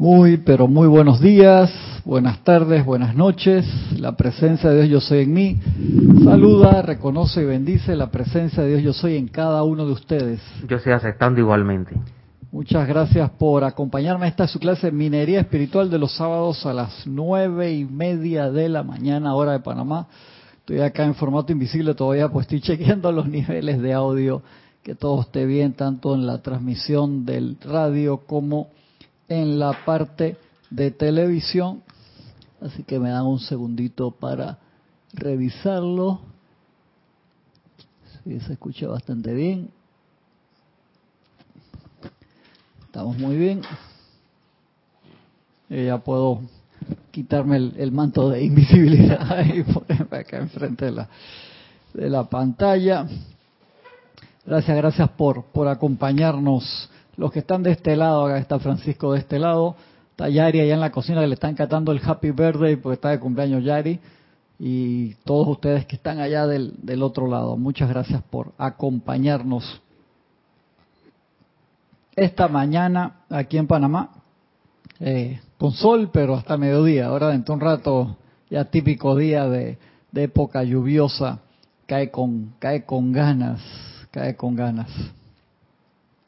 Muy, pero muy buenos días, buenas tardes, buenas noches. La presencia de Dios yo soy en mí. Saluda, reconoce y bendice la presencia de Dios yo soy en cada uno de ustedes. Yo estoy aceptando igualmente. Muchas gracias por acompañarme. Esta es su clase de Minería Espiritual de los sábados a las nueve y media de la mañana, hora de Panamá. Estoy acá en formato invisible todavía, pues estoy chequeando los niveles de audio, que todo esté bien, tanto en la transmisión del radio como en la parte de televisión. Así que me dan un segundito para revisarlo. Sí, se escucha bastante bien. Estamos muy bien. Eh, ya puedo quitarme el, manto de invisibilidad y ponerme acá enfrente de la, de la pantalla. Gracias, gracias por, por acompañarnos los que están de este lado, acá está Francisco de este lado, está Yari allá en la cocina que le están cantando el Happy Birthday porque está de cumpleaños Yari. Y todos ustedes que están allá del, del otro lado, muchas gracias por acompañarnos esta mañana aquí en Panamá, eh, con sol, pero hasta mediodía. Ahora dentro de un rato, ya típico día de, de, época lluviosa, cae con, cae con ganas, cae con ganas.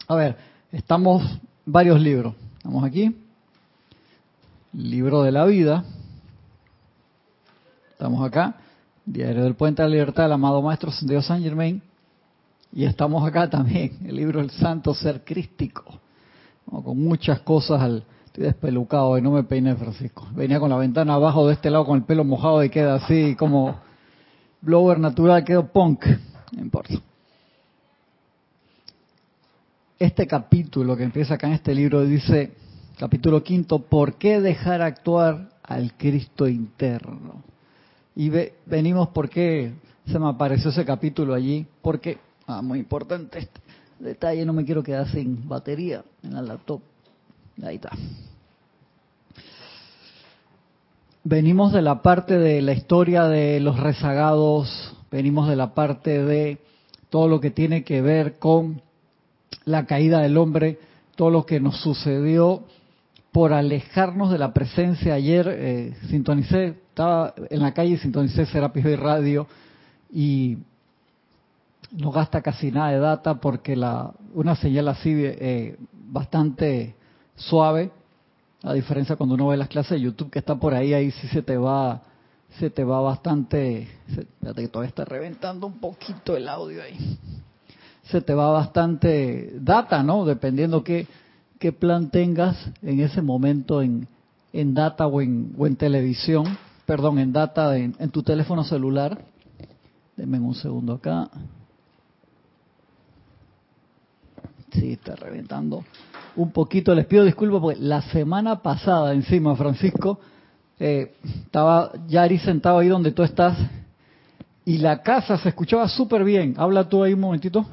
A ver, Estamos varios libros. Estamos aquí. Libro de la vida. Estamos acá. Diario del Puente de la Libertad del amado Maestro Dios San Germain. Y estamos acá también, el libro del Santo Ser Crístico. Con muchas cosas al... Estoy despelucado y no me peiné, Francisco. Venía con la ventana abajo de este lado con el pelo mojado y queda así como blower natural, quedó punk. No importa este capítulo que empieza acá en este libro dice, capítulo quinto, ¿por qué dejar actuar al Cristo interno? Y venimos por qué se me apareció ese capítulo allí, porque, ah, muy importante este detalle, no me quiero quedar sin batería en la laptop. Ahí está. Venimos de la parte de la historia de los rezagados, venimos de la parte de todo lo que tiene que ver con la caída del hombre, todo lo que nos sucedió por alejarnos de la presencia. Ayer eh, sintonicé, estaba en la calle y sintonicé Serapis Bay Radio y no gasta casi nada de data porque la una señal así eh, bastante suave, a diferencia cuando uno ve las clases de YouTube que está por ahí, ahí sí se te va se te va bastante, espérate que todavía está reventando un poquito el audio ahí se te va bastante data, ¿no? Dependiendo qué, qué plan tengas en ese momento en, en data o en, en televisión, perdón, en data en, en tu teléfono celular. Denme un segundo acá. Sí, está reventando un poquito. Les pido disculpas porque la semana pasada encima, Francisco, eh, estaba Yari sentado ahí donde tú estás y la casa se escuchaba súper bien. Habla tú ahí un momentito.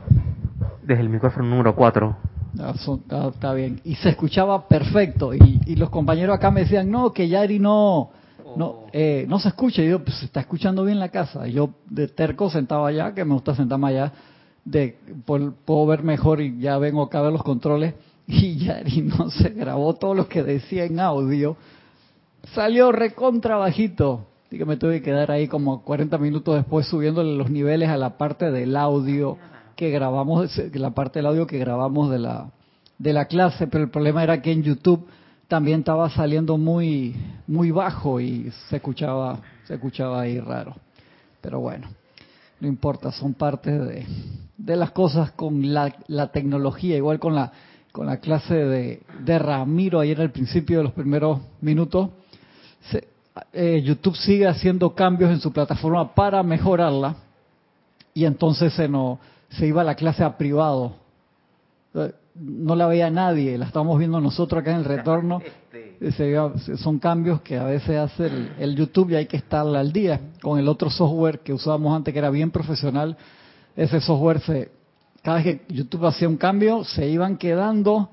Desde el micrófono número 4. Ah, ah, está bien. Y se escuchaba perfecto. Y, los compañeros acá me decían, no, que Yari no, no, oh. eh, no se escucha. Y yo, pues se está escuchando bien la casa. Y yo de terco sentado allá, que me gusta sentarme allá, de, puedo ver mejor y ya vengo acá a ver los controles. Y Yari no se grabó todo lo que decía en audio. Salió recontra bajito. Así que me tuve que quedar ahí como 40 minutos después subiéndole los niveles a la parte del audio que grabamos, la parte del audio que grabamos de la, de la clase, pero el problema era que en YouTube también estaba saliendo muy, muy bajo y se escuchaba, se escuchaba ahí raro. Pero bueno, no importa, son parte de, de las cosas con la, la tecnología, igual con la, con la clase de, de Ramiro ayer al principio de los primeros minutos. Se, eh, YouTube sigue haciendo cambios en su plataforma para mejorarla y entonces se, no, se iba a la clase a privado. Eh, no la veía nadie, la estamos viendo nosotros acá en el retorno. Este. son cambios que a veces hace el, el, YouTube y hay que estar al día. Con el otro software que usábamos antes, que era bien profesional, ese software, se, cada vez que YouTube hacía un cambio, se iban quedando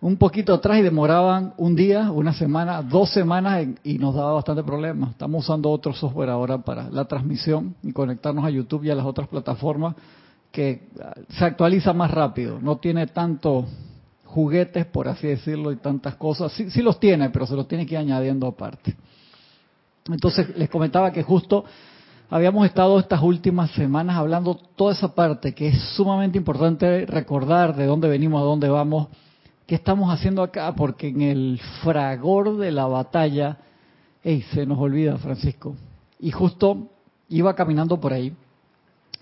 un poquito atrás y demoraban un día, una semana, dos semanas y nos daba bastante problema. Estamos usando otro software ahora para la transmisión y conectarnos a YouTube y a las otras plataformas que ah, se actualiza más rápido, no tiene tanto juguetes, por así decirlo, y tantas cosas. Sí, sí los tiene, pero se los tiene que ir añadiendo aparte. Entonces les comentaba que justo habíamos estado estas últimas semanas hablando toda esa parte que es sumamente importante recordar de dónde venimos, a dónde vamos, qué estamos haciendo acá, porque en el fragor de la batalla, hey, se nos olvida, Francisco. Y justo iba caminando por ahí,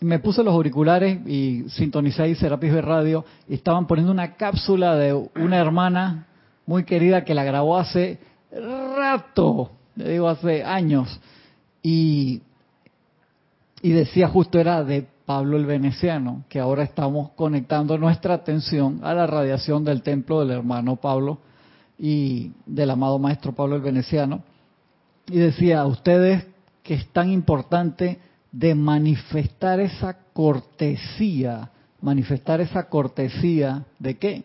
me puse los auriculares y sintonicé ahí Serapis de Radio y estaban poniendo una cápsula de una hermana muy querida que la grabó hace rato, le digo hace años, y y decía justo era de Pablo el Veneciano, que ahora estamos conectando nuestra atención a la radiación del templo del hermano Pablo y del amado maestro Pablo el Veneciano. Y decía, a ustedes que es tan importante de manifestar esa cortesía, manifestar esa cortesía de qué?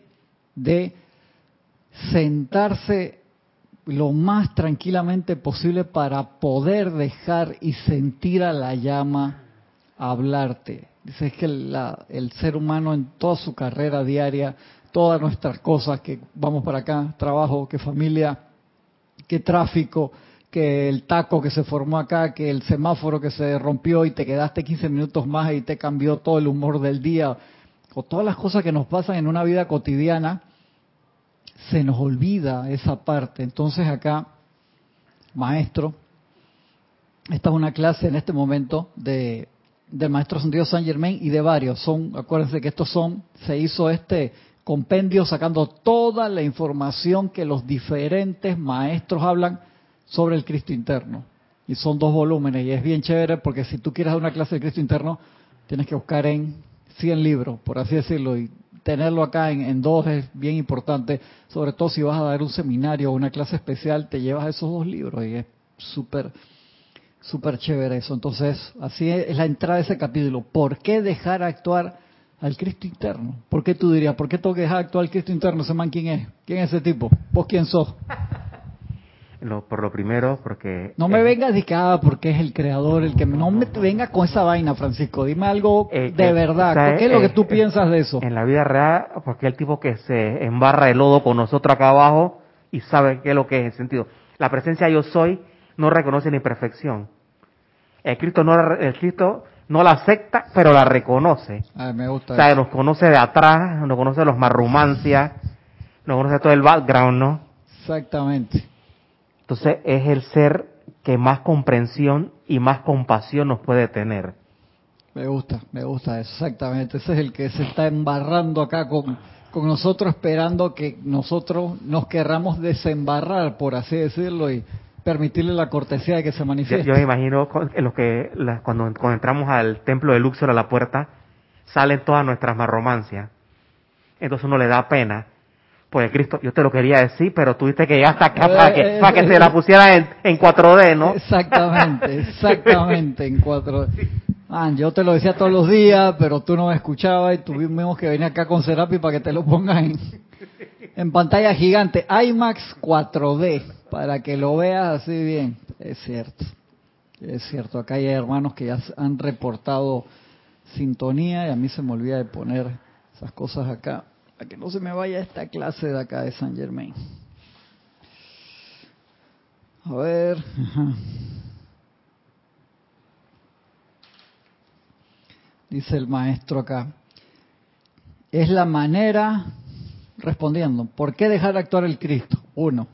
De sentarse lo más tranquilamente posible para poder dejar y sentir a la llama hablarte. Dice es que el ser humano en toda su carrera diaria, todas nuestras cosas, que vamos para acá, trabajo, que familia, que tráfico, que el taco que se formó acá, que el semáforo que se rompió y te quedaste 15 minutos más y te cambió todo el humor del día, o todas las cosas que nos pasan en una vida cotidiana, se nos olvida esa parte. Entonces acá, maestro, esta es una clase en este momento de del maestro Santiago San Germain y de varios. Son, acuérdense que estos son, se hizo este compendio sacando toda la información que los diferentes maestros hablan sobre el Cristo interno. Y son dos volúmenes y es bien chévere porque si tú quieres dar una clase de Cristo interno, tienes que buscar en 100 libros, por así decirlo, y tenerlo acá en, dos es bien importante, sobre todo si vas a dar un seminario o una clase especial, te llevas esos dos libros y es súper, súper chévere eso. Entonces, así es la entrada de ese capítulo. ¿Por qué dejar actuar al Cristo interno? ¿Por qué tú dirías, por qué tengo que dejar actuar al Cristo interno? ¿Ese man quién es? ¿Quién es ese tipo? ¿Vos quién sos? por lo primero, porque... No me vengas de ah, porque es el creador, el que... No me venga con esa vaina, Francisco. Dime algo eh, de verdad. ¿Qué es lo que tú piensas de eso? En la vida real, porque el tipo que se embarra el lodo con nosotros acá abajo y sabe qué es lo que es el sentido. La presencia yo soy no reconoce la imperfección. El Cristo no, el Cristo no la acepta, pero la reconoce. me gusta. O sea, nos conoce de atrás, nos conoce los marrumancias, nos conoce todo el background, ¿no? Exactamente. Entonces es el ser que más comprensión y más compasión nos puede tener. Me gusta, me gusta exactamente. Ese es el que se está embarrando acá con, con nosotros, esperando que nosotros nos querramos desembarrar, por así decirlo, y permitirle la cortesía de que se manifieste. Yo, me imagino los que cuando, cuando entramos al templo de Luxor a la puerta, salen todas nuestras marromancias. Entonces uno le da pena pues Cristo, yo te lo quería decir, pero tuviste que llegar hasta acá para que, para que se la pusiera en, en 4D, ¿no? Exactamente, exactamente, en 4D. Ah, yo te lo decía todos los días, pero tú no me escuchabas y tuvimos que venir acá con Serapi para que te lo pongas en, en pantalla gigante. IMAX 4D, para que lo veas así bien. Es cierto, es cierto. Acá hay hermanos que ya han reportado sintonía y a mí se me olvida de poner esas cosas acá a que no se me vaya esta clase de acá de San Germain. A ver. Dice el maestro acá. Es la manera, respondiendo, ¿por qué dejar actuar el Cristo? Uno,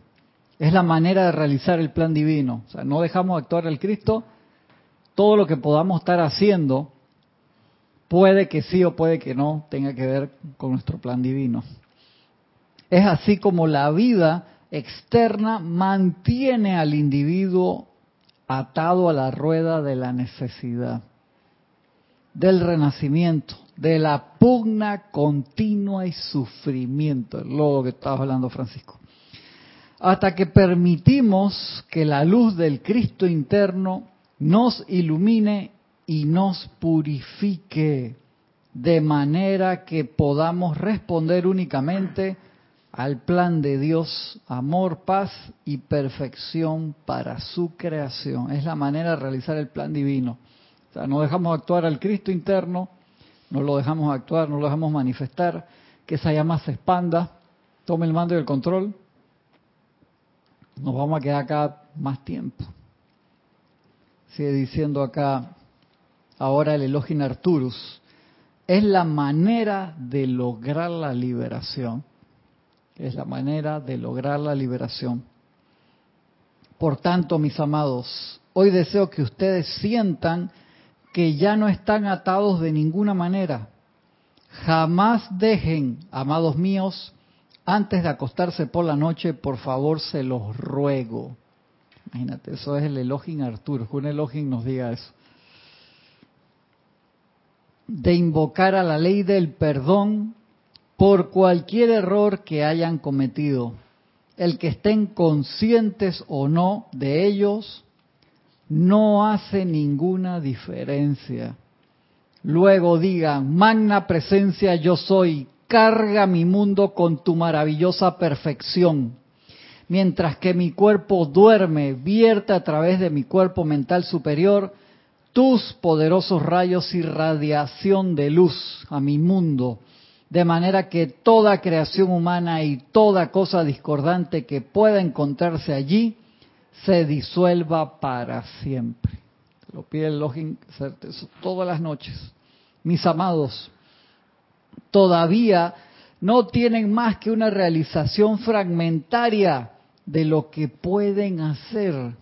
es la manera de realizar el plan divino. O sea, no dejamos actuar el Cristo, todo lo que podamos estar haciendo puede que sí o puede que no tenga que ver con nuestro plan divino. Es así como la vida externa mantiene al individuo atado a la rueda de la necesidad, del renacimiento, de la pugna continua y sufrimiento, logo que estaba hablando Francisco. Hasta que permitimos que la luz del Cristo interno nos ilumine y nos purifique de manera que podamos responder únicamente al plan de Dios, amor, paz y perfección para su creación. Es la manera de realizar el plan divino. O sea, no dejamos actuar al Cristo interno, no lo dejamos actuar, no lo dejamos manifestar, que esa llama se expanda tome el mando y el control. Nos vamos a quedar acá más tiempo. Sigue diciendo acá, ahora el Elohim Arturus, es la manera de lograr la liberación. Es la manera de lograr la liberación. Por tanto, mis amados, hoy deseo que ustedes sientan que ya no están atados de ninguna manera. Jamás dejen, amados míos, antes de acostarse por la noche, por favor se los ruego. Imagínate, eso es el Elohim Arturo, que un Elohim nos diga eso. De invocar a la ley del perdón por cualquier error que hayan cometido. El que estén conscientes o no de ellos no hace ninguna diferencia. Luego digan, magna presencia yo soy, carga mi mundo con tu maravillosa perfección. Mientras que mi cuerpo duerme, vierte a través de mi cuerpo mental superior tus poderosos rayos y radiación de luz a mi mundo, de manera que toda creación humana y toda cosa discordante que pueda encontrarse allí se disuelva para siempre. Lo pide el login todas las noches. Mis amados, todavía no tienen más que una realización fragmentaria de lo que pueden hacer.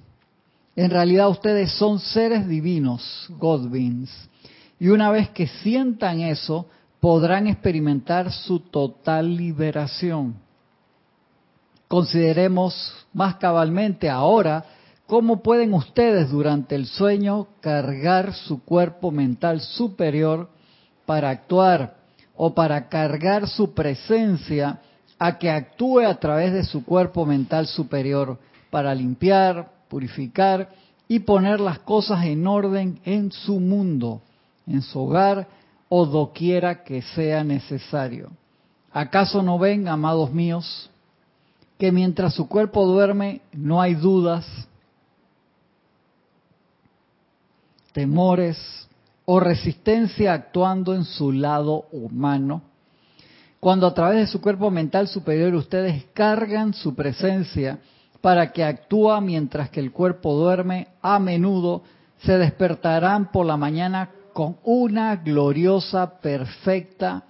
En realidad ustedes son seres divinos, God beings. Y una vez que sientan eso, podrán experimentar su total liberación. Consideremos más cabalmente ahora cómo pueden ustedes durante el sueño cargar su cuerpo mental superior para actuar o para cargar su presencia a que actúe a través de su cuerpo mental superior para limpiar, purificar y poner las cosas en orden en su mundo, en su hogar o doquiera que sea necesario. ¿Acaso no ven, amados míos, que mientras su cuerpo duerme no hay dudas, temores o resistencia actuando en su lado humano? Cuando a través de su cuerpo mental superior ustedes cargan su presencia para que actúa mientras que el cuerpo duerme, a menudo se despertarán por la mañana con una gloriosa, perfecta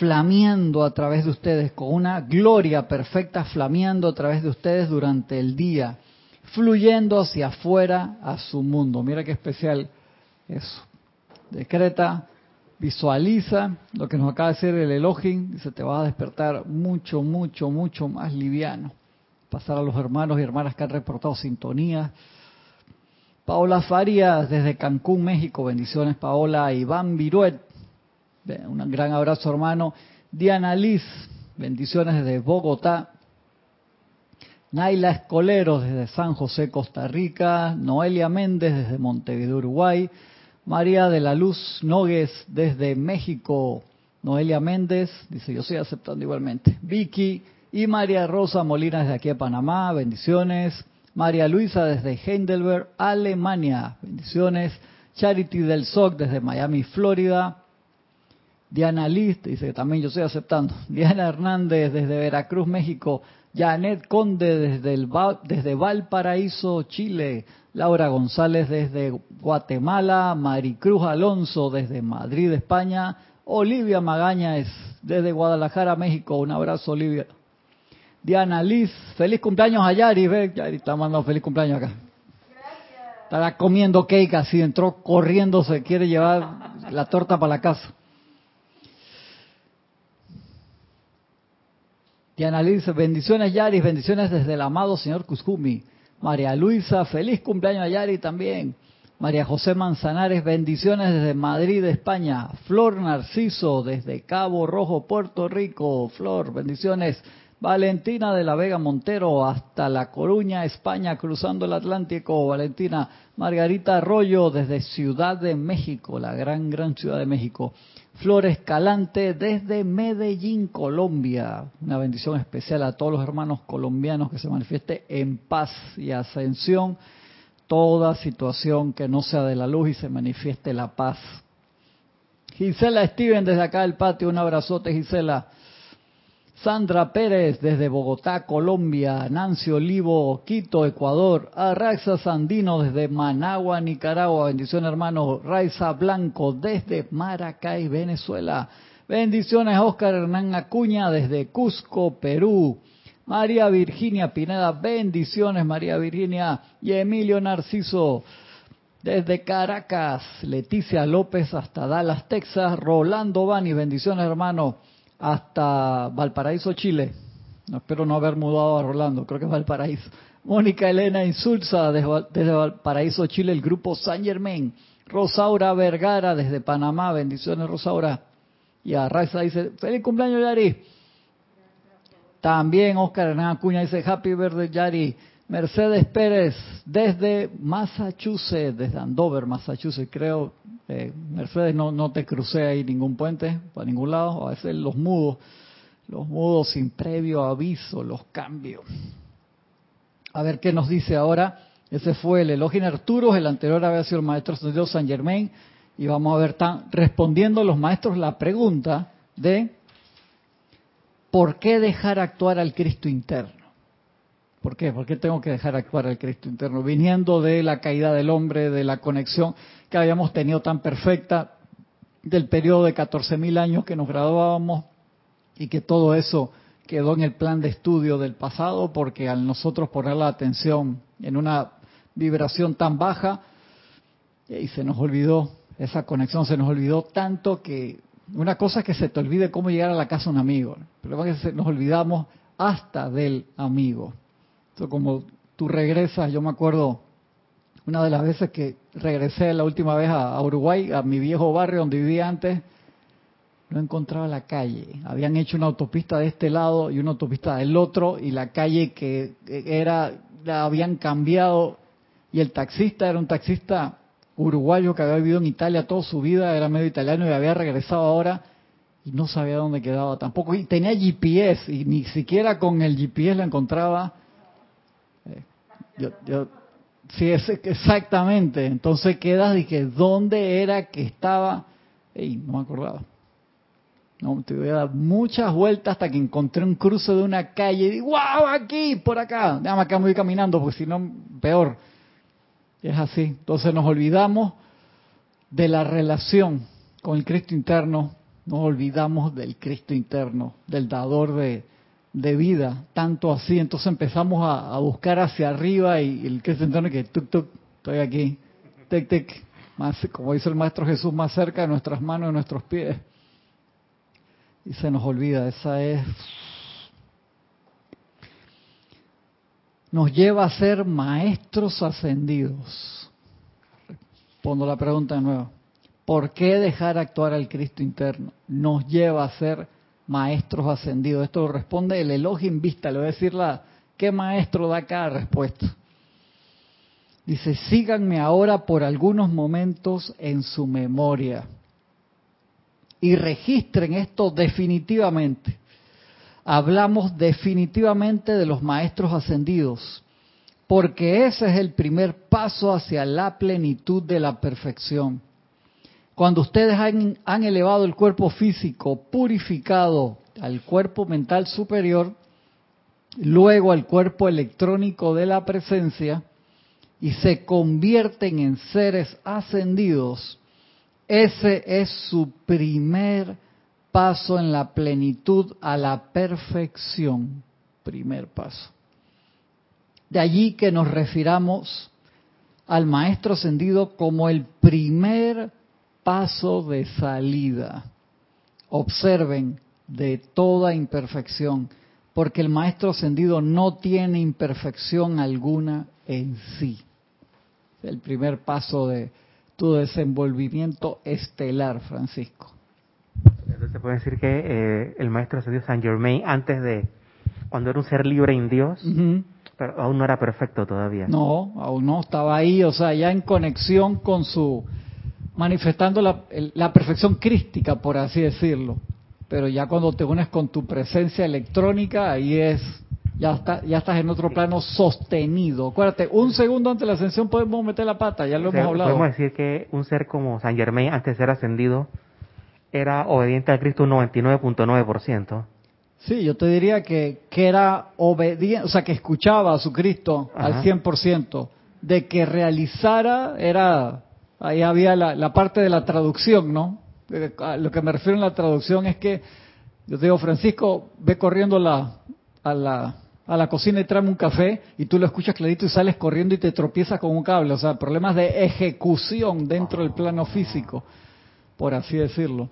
flameando a través de ustedes, con una gloria perfecta flameando a través de ustedes durante el día, fluyendo hacia afuera a su mundo. Mira qué especial eso. Decreta, visualiza lo que nos acaba de decir el Elohim se te va a despertar mucho, mucho, mucho más liviano. Pasar a los hermanos y hermanas que han reportado sintonía. Paola Farías desde Cancún, México. Bendiciones, Paola. Iván Viruet un gran abrazo, hermano. Diana Liz, bendiciones desde Bogotá. Naila Escolero desde San José, Costa Rica. Noelia Méndez desde Montevideo, Uruguay. María de la Luz Nogues desde México. Noelia Méndez dice: Yo estoy aceptando igualmente. Vicky y María Rosa Molina desde aquí de Panamá. Bendiciones. María Luisa desde Heidelberg, Alemania. Bendiciones. Charity del SOC desde Miami, Florida. Diana Liz, dice que también yo estoy aceptando. Diana Hernández desde Veracruz, México. Janet Conde desde, desde Valparaíso, Chile. Laura González desde Guatemala. Maricruz Alonso desde Madrid, España. Olivia Magaña es desde Guadalajara, México. Un abrazo, Olivia. Diana Liz, feliz cumpleaños a Yari. Ve, Yari está mandando feliz cumpleaños acá. Estará comiendo cake así, entró corriendo, se quiere llevar la torta para la casa. Diana Liz, bendiciones Yari, bendiciones desde el amado señor Cuscumi. María Luisa, feliz cumpleaños a Yari también. María José Manzanares, bendiciones desde Madrid, España. Flor Narciso, desde Cabo Rojo, Puerto Rico. Flor, bendiciones. Valentina de la Vega Montero, hasta La Coruña, España, cruzando el Atlántico. Valentina. Margarita Arroyo, desde Ciudad de México, la gran, gran Ciudad de México. Flor Escalante desde Medellín, Colombia. Una bendición especial a todos los hermanos colombianos que se manifieste en paz y ascensión. Toda situación que no sea de la luz y se manifieste la paz. Gisela Steven desde acá del patio, un abrazote Gisela. Sandra Pérez desde Bogotá, Colombia, Nancy Olivo, Quito, Ecuador, Arraxa Sandino desde Managua, Nicaragua, bendiciones hermanos, Raiza Blanco desde Maracay, Venezuela, bendiciones Oscar Hernán Acuña desde Cusco, Perú, María Virginia Pineda, bendiciones María Virginia y Emilio Narciso desde Caracas, Leticia López hasta Dallas, Texas, Rolando Bani, bendiciones hermanos hasta Valparaíso, Chile. Espero no haber mudado a Rolando, creo que es Valparaíso. Mónica Elena Insulza desde, Valparaíso, Chile, el grupo San Germain. Rosaura Vergara desde Panamá, bendiciones Rosaura. Y a Raiza dice, feliz cumpleaños Yari. También Oscar Hernán Acuña dice, happy birthday Yari. Mercedes Pérez desde Massachusetts, desde Andover, Massachusetts, creo. Eh, Mercedes, no, te crucé ahí ningún puente, para ningún lado. A veces los mudos, los mudos sin previo aviso, los cambios. A ver qué nos dice ahora. Ese fue el Elogio Arturo, el anterior había sido el maestro San Germain. Y vamos a ver, respondiendo los maestros la pregunta de ¿por qué dejar actuar al Cristo interno? ¿Por qué? ¿Por qué tengo que dejar actuar al Cristo interno? Viniendo de la caída del hombre, de la conexión que habíamos tenido tan perfecta, del periodo de 14.000 años que nos graduábamos y que todo eso quedó en el plan de estudio del pasado porque al nosotros poner la atención en una vibración tan baja y se nos olvidó, esa conexión se nos olvidó tanto que una cosa es que se te olvide cómo llegar a la casa un amigo, pero es que nos olvidamos hasta del amigo como tú regresas, yo me acuerdo una de las veces que regresé la última vez a, Uruguay, a mi viejo barrio donde vivía antes, no encontraba la calle. Habían hecho una autopista de este lado y una autopista del otro y la calle que era la habían cambiado y el taxista era un taxista uruguayo que había vivido en Italia toda su vida, era medio italiano y había regresado ahora y no sabía dónde quedaba tampoco. Y tenía GPS y ni siquiera con el GPS la encontraba yo, yo, sí, es, exactamente. Entonces quedas que dónde era que estaba. y no me acordaba. No, te voy a dar muchas vueltas hasta que encontré un cruce de una calle y digo, ¡wow! Aquí, por acá. Déjame acá, me voy caminando porque si no, peor. Es así. Entonces nos olvidamos de la relación con el Cristo interno, nos olvidamos del Cristo interno, del dador de, de vida, tanto así. Entonces empezamos a, buscar hacia arriba y, el que se entiende que tuk tuk, estoy aquí, tic tic, más, como dice el Maestro Jesús, más cerca de nuestras manos y nuestros pies. Y se nos olvida, esa es... Nos lleva a ser maestros ascendidos. Pongo la pregunta de nuevo. ¿Por qué dejar actuar al Cristo interno? Nos lleva a ser maestros ascendidos. Esto lo responde el elogio en vista. Le voy a decir la, qué maestro da cada respuesta. Dice, síganme ahora por algunos momentos en su memoria y registren esto definitivamente. Hablamos definitivamente de los maestros ascendidos, porque ese es el primer paso hacia la plenitud de la perfección. Cuando ustedes han, elevado el cuerpo físico purificado al cuerpo mental superior, luego al cuerpo electrónico de la presencia, y se convierten en seres ascendidos, ese es su primer paso en la plenitud a la perfección. Primer paso. De allí que nos refiramos al Maestro ascendido como el primer paso de salida. Observen de toda imperfección, porque el Maestro Ascendido no tiene imperfección alguna en sí. El primer paso de tu desenvolvimiento estelar, Francisco. Entonces se puede decir que eh, el Maestro Ascendido San Germain, antes de, cuando era un ser libre en Dios, pero aún no era perfecto todavía. No, aún no, estaba ahí, o sea, ya en conexión con su manifestando la, perfección crística, por así decirlo. Pero ya cuando te unes con tu presencia electrónica, ahí es, ya, está, ya estás en otro plano sostenido. Acuérdate, un segundo antes de la ascensión podemos meter la pata, ya lo hemos hablado. Podemos decir que un ser como San Germain, antes de ser ascendido, era obediente a Cristo un 99.9%. Sí, yo te diría que, que era obediente, o sea, que escuchaba a su Cristo al 100%, de que realizara, era, ahí había la, la parte de la traducción, ¿no? lo que me refiero en la traducción es que yo digo, Francisco, ve corriendo la, a, la, a la cocina y tráeme un café y tú lo escuchas clarito y sales corriendo y te tropiezas con un cable. O sea, problemas de ejecución dentro del plano físico, por así decirlo.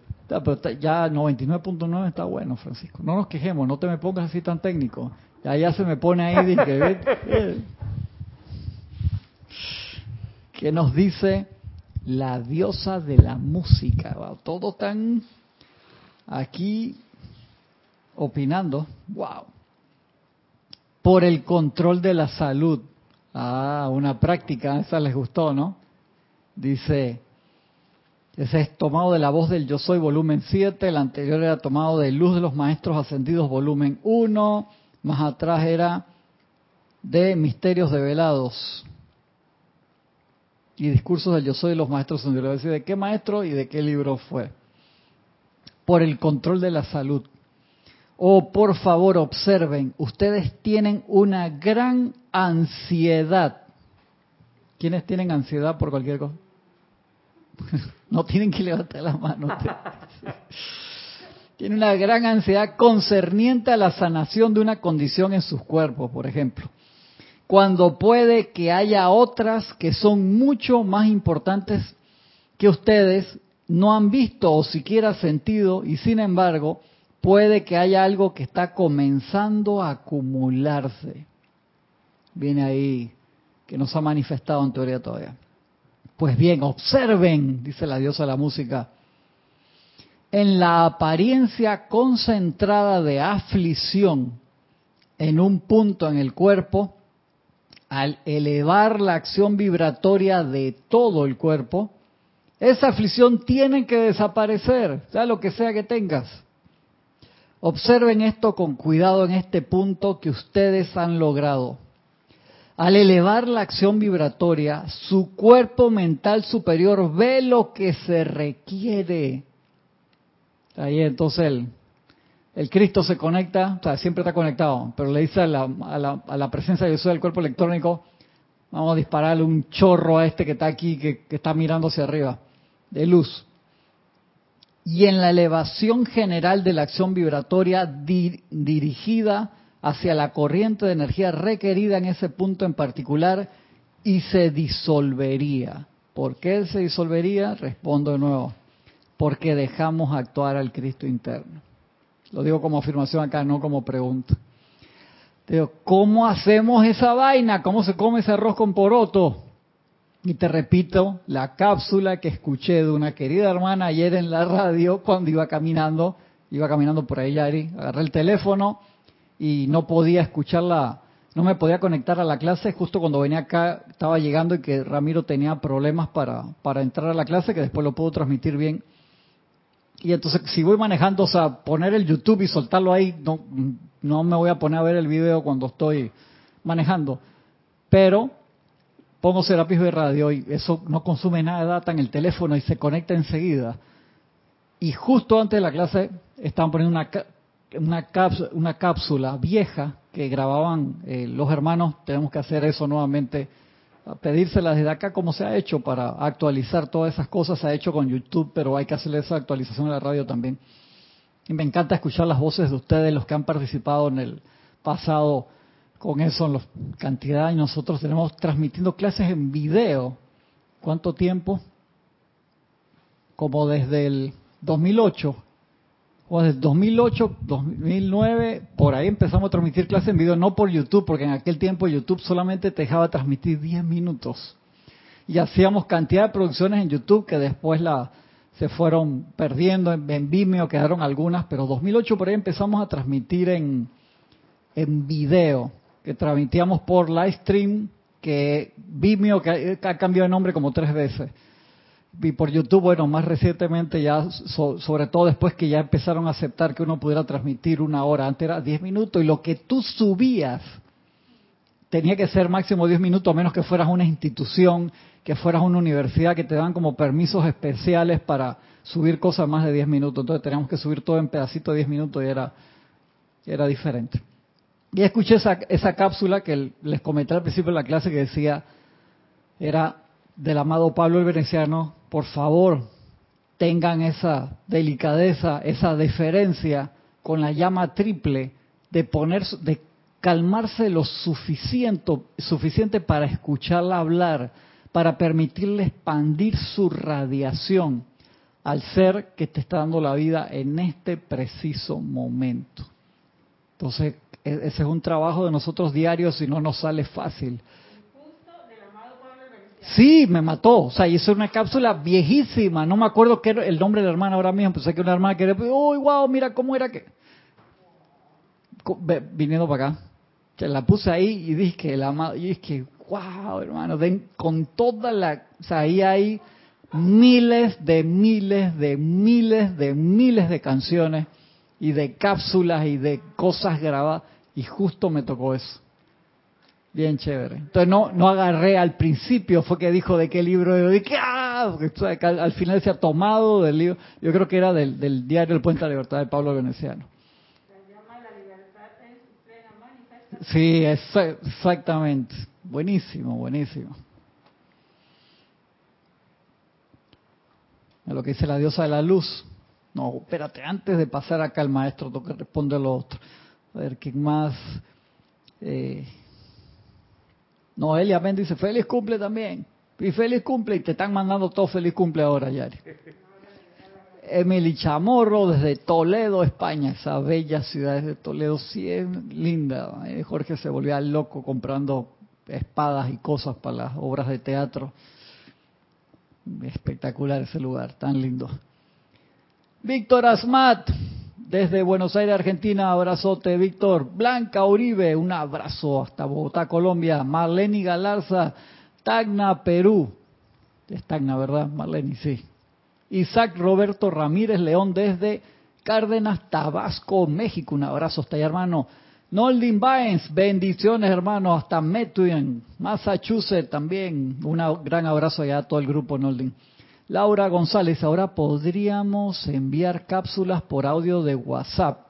Ya 99.9 está bueno, Francisco. No nos quejemos, no te me pongas así tan técnico. Ya, ya se me pone ahí, dije, ¿qué nos dice la diosa de la música? Todo tan aquí opinando. ¡Wow! Por el control de la salud. Ah, una práctica, esa les gustó, ¿no? Dice, ese es tomado de la voz del Yo Soy, volumen 7. El anterior era tomado de Luz de los Maestros Ascendidos, volumen 1. Más atrás era de Misterios Develados. Y discursos del Yo Soy de los Maestros Ascendidos. decir de qué maestro y de qué libro fue. Por el control de la salud. Oh, por favor, observen, ustedes tienen una gran ansiedad. ¿Quiénes tienen ansiedad por cualquier cosa? no tienen que levantar la mano. Tienen una gran ansiedad concerniente a la sanación de una condición en sus cuerpos, por ejemplo. Cuando puede que haya otras que son mucho más importantes que ustedes no han visto o siquiera sentido y sin embargo puede que haya algo que está comenzando a acumularse. Viene ahí, que no se ha manifestado en teoría todavía. Pues bien, observen, dice la diosa de la música, en la apariencia concentrada de aflicción en un punto en el cuerpo, al elevar la acción vibratoria de todo el cuerpo, esa aflicción tiene que desaparecer, sea lo que sea que tengas. Observen esto con cuidado en este punto que ustedes han logrado. Al elevar la acción vibratoria, su cuerpo mental superior ve lo que se requiere. Ahí entonces el, Cristo se conecta, o sea, siempre está conectado, pero le dice a la, a la, presencia de Jesús del cuerpo electrónico, vamos a dispararle un chorro a este que está aquí, que está mirando hacia arriba, de luz y en la elevación general de la acción vibratoria dirigida hacia la corriente de energía requerida en ese punto en particular y se disolvería. ¿Por qué se disolvería? Respondo de nuevo. Porque dejamos actuar al Cristo interno. Lo digo como afirmación acá, no como pregunta. Digo, ¿cómo hacemos esa vaina? ¿Cómo se come ese arroz con poroto? Y te repito la cápsula que escuché de una querida hermana ayer en la radio cuando iba caminando, iba caminando por ahí, Yari, agarré el teléfono y no podía escucharla, no me podía conectar a la clase justo cuando venía acá, estaba llegando y que Ramiro tenía problemas para, para entrar a la clase, que después lo puedo transmitir bien. Y entonces, si voy manejando, o sea, poner el YouTube y soltarlo ahí, no, no me voy a poner a ver el video cuando estoy manejando. Pero pongo Serapis de Radio y eso no consume nada de data en el teléfono y se conecta enseguida. Y justo antes de la clase estaban poniendo una, una, cápsula, una cápsula vieja que grababan eh, los hermanos. Tenemos que hacer eso nuevamente, pedírsela desde acá como se ha hecho para actualizar todas esas cosas. Se ha hecho con YouTube, pero hay que hacerle esa actualización a la radio también. Y me encanta escuchar las voces de ustedes, los que han participado en el pasado con eso, la cantidad, y nosotros tenemos transmitiendo clases en video. ¿Cuánto tiempo? Como desde el 2008, o desde 2008, 2009, por ahí empezamos a transmitir clases en video, no por YouTube, porque en aquel tiempo YouTube solamente te dejaba transmitir 10 minutos. Y hacíamos cantidad de producciones en YouTube que después la, se fueron perdiendo, en, en Vimeo quedaron algunas, pero 2008 por ahí empezamos a transmitir en, en video que transmitíamos por live stream, que Vimeo, que ha cambiado de nombre como tres veces. Y por YouTube, bueno, más recientemente ya, sobre todo después que ya empezaron a aceptar que uno pudiera transmitir una hora, antes era diez minutos, y lo que tú subías tenía que ser máximo diez minutos, a menos que fueras una institución, que fueras una universidad, que te dan como permisos especiales para subir cosas más de diez minutos. Entonces teníamos que subir todo en pedacitos de diez minutos y era era diferente. Y escuché esa, esa cápsula que les comenté al principio de la clase que decía, era del amado Pablo el Veneciano, por favor, tengan esa delicadeza, esa deferencia con la llama triple de poner, de calmarse lo suficiente, suficiente para escucharla hablar, para permitirle expandir su radiación al ser que te está dando la vida en este preciso momento. Entonces, e, ese es un trabajo de nosotros diarios y no nos sale fácil. Sí, me mató. O sea, hice una cápsula viejísima. No me acuerdo qué era el nombre de la hermana ahora mismo. Pensé que una hermana que era, uy, wow, mira cómo era que. Viniendo para acá. Que la puse ahí y dije que la y dije, wow, hermano, con toda la. O sea, ahí hay miles de miles de miles de miles de canciones y de cápsulas y de cosas grabadas. Y justo me tocó eso. Bien chévere. Entonces no, no agarré al principio, fue que dijo de qué libro, yo dije, ¡ah! Porque al, final se ha tomado del libro, yo creo que era del, del diario El Puente de la Libertad de Pablo Veneciano. Sí, exactamente. Buenísimo, buenísimo. Lo que dice la diosa de la luz. No, espérate, antes de pasar acá al maestro, tengo que responder lo otro. A ver, ¿quién más? Eh, Noelia Ben dice, feliz cumple también. Y feliz cumple, y te están mandando todo feliz cumple ahora, Yari. Emily Chamorro desde Toledo, España, esa bella ciudad de Toledo, sí es linda. Eh, Jorge se volvía loco comprando espadas y cosas para las obras de teatro. Espectacular ese lugar, tan lindo. Víctor Asmat, desde Buenos Aires, Argentina, abrazote, Víctor. Blanca Uribe, un abrazo hasta Bogotá, Colombia. Marleni Galarza, Tacna, Perú. Es Tacna, ¿verdad? Marleni, sí. Isaac Roberto Ramírez León desde Cárdenas, Tabasco, México. Un abrazo hasta allá, hermano. Noldin Baens, bendiciones, hermano, hasta Methuen, Massachusetts también. Un gran abrazo allá a todo el grupo, Noldin. Laura González, ahora podríamos enviar cápsulas por audio de WhatsApp.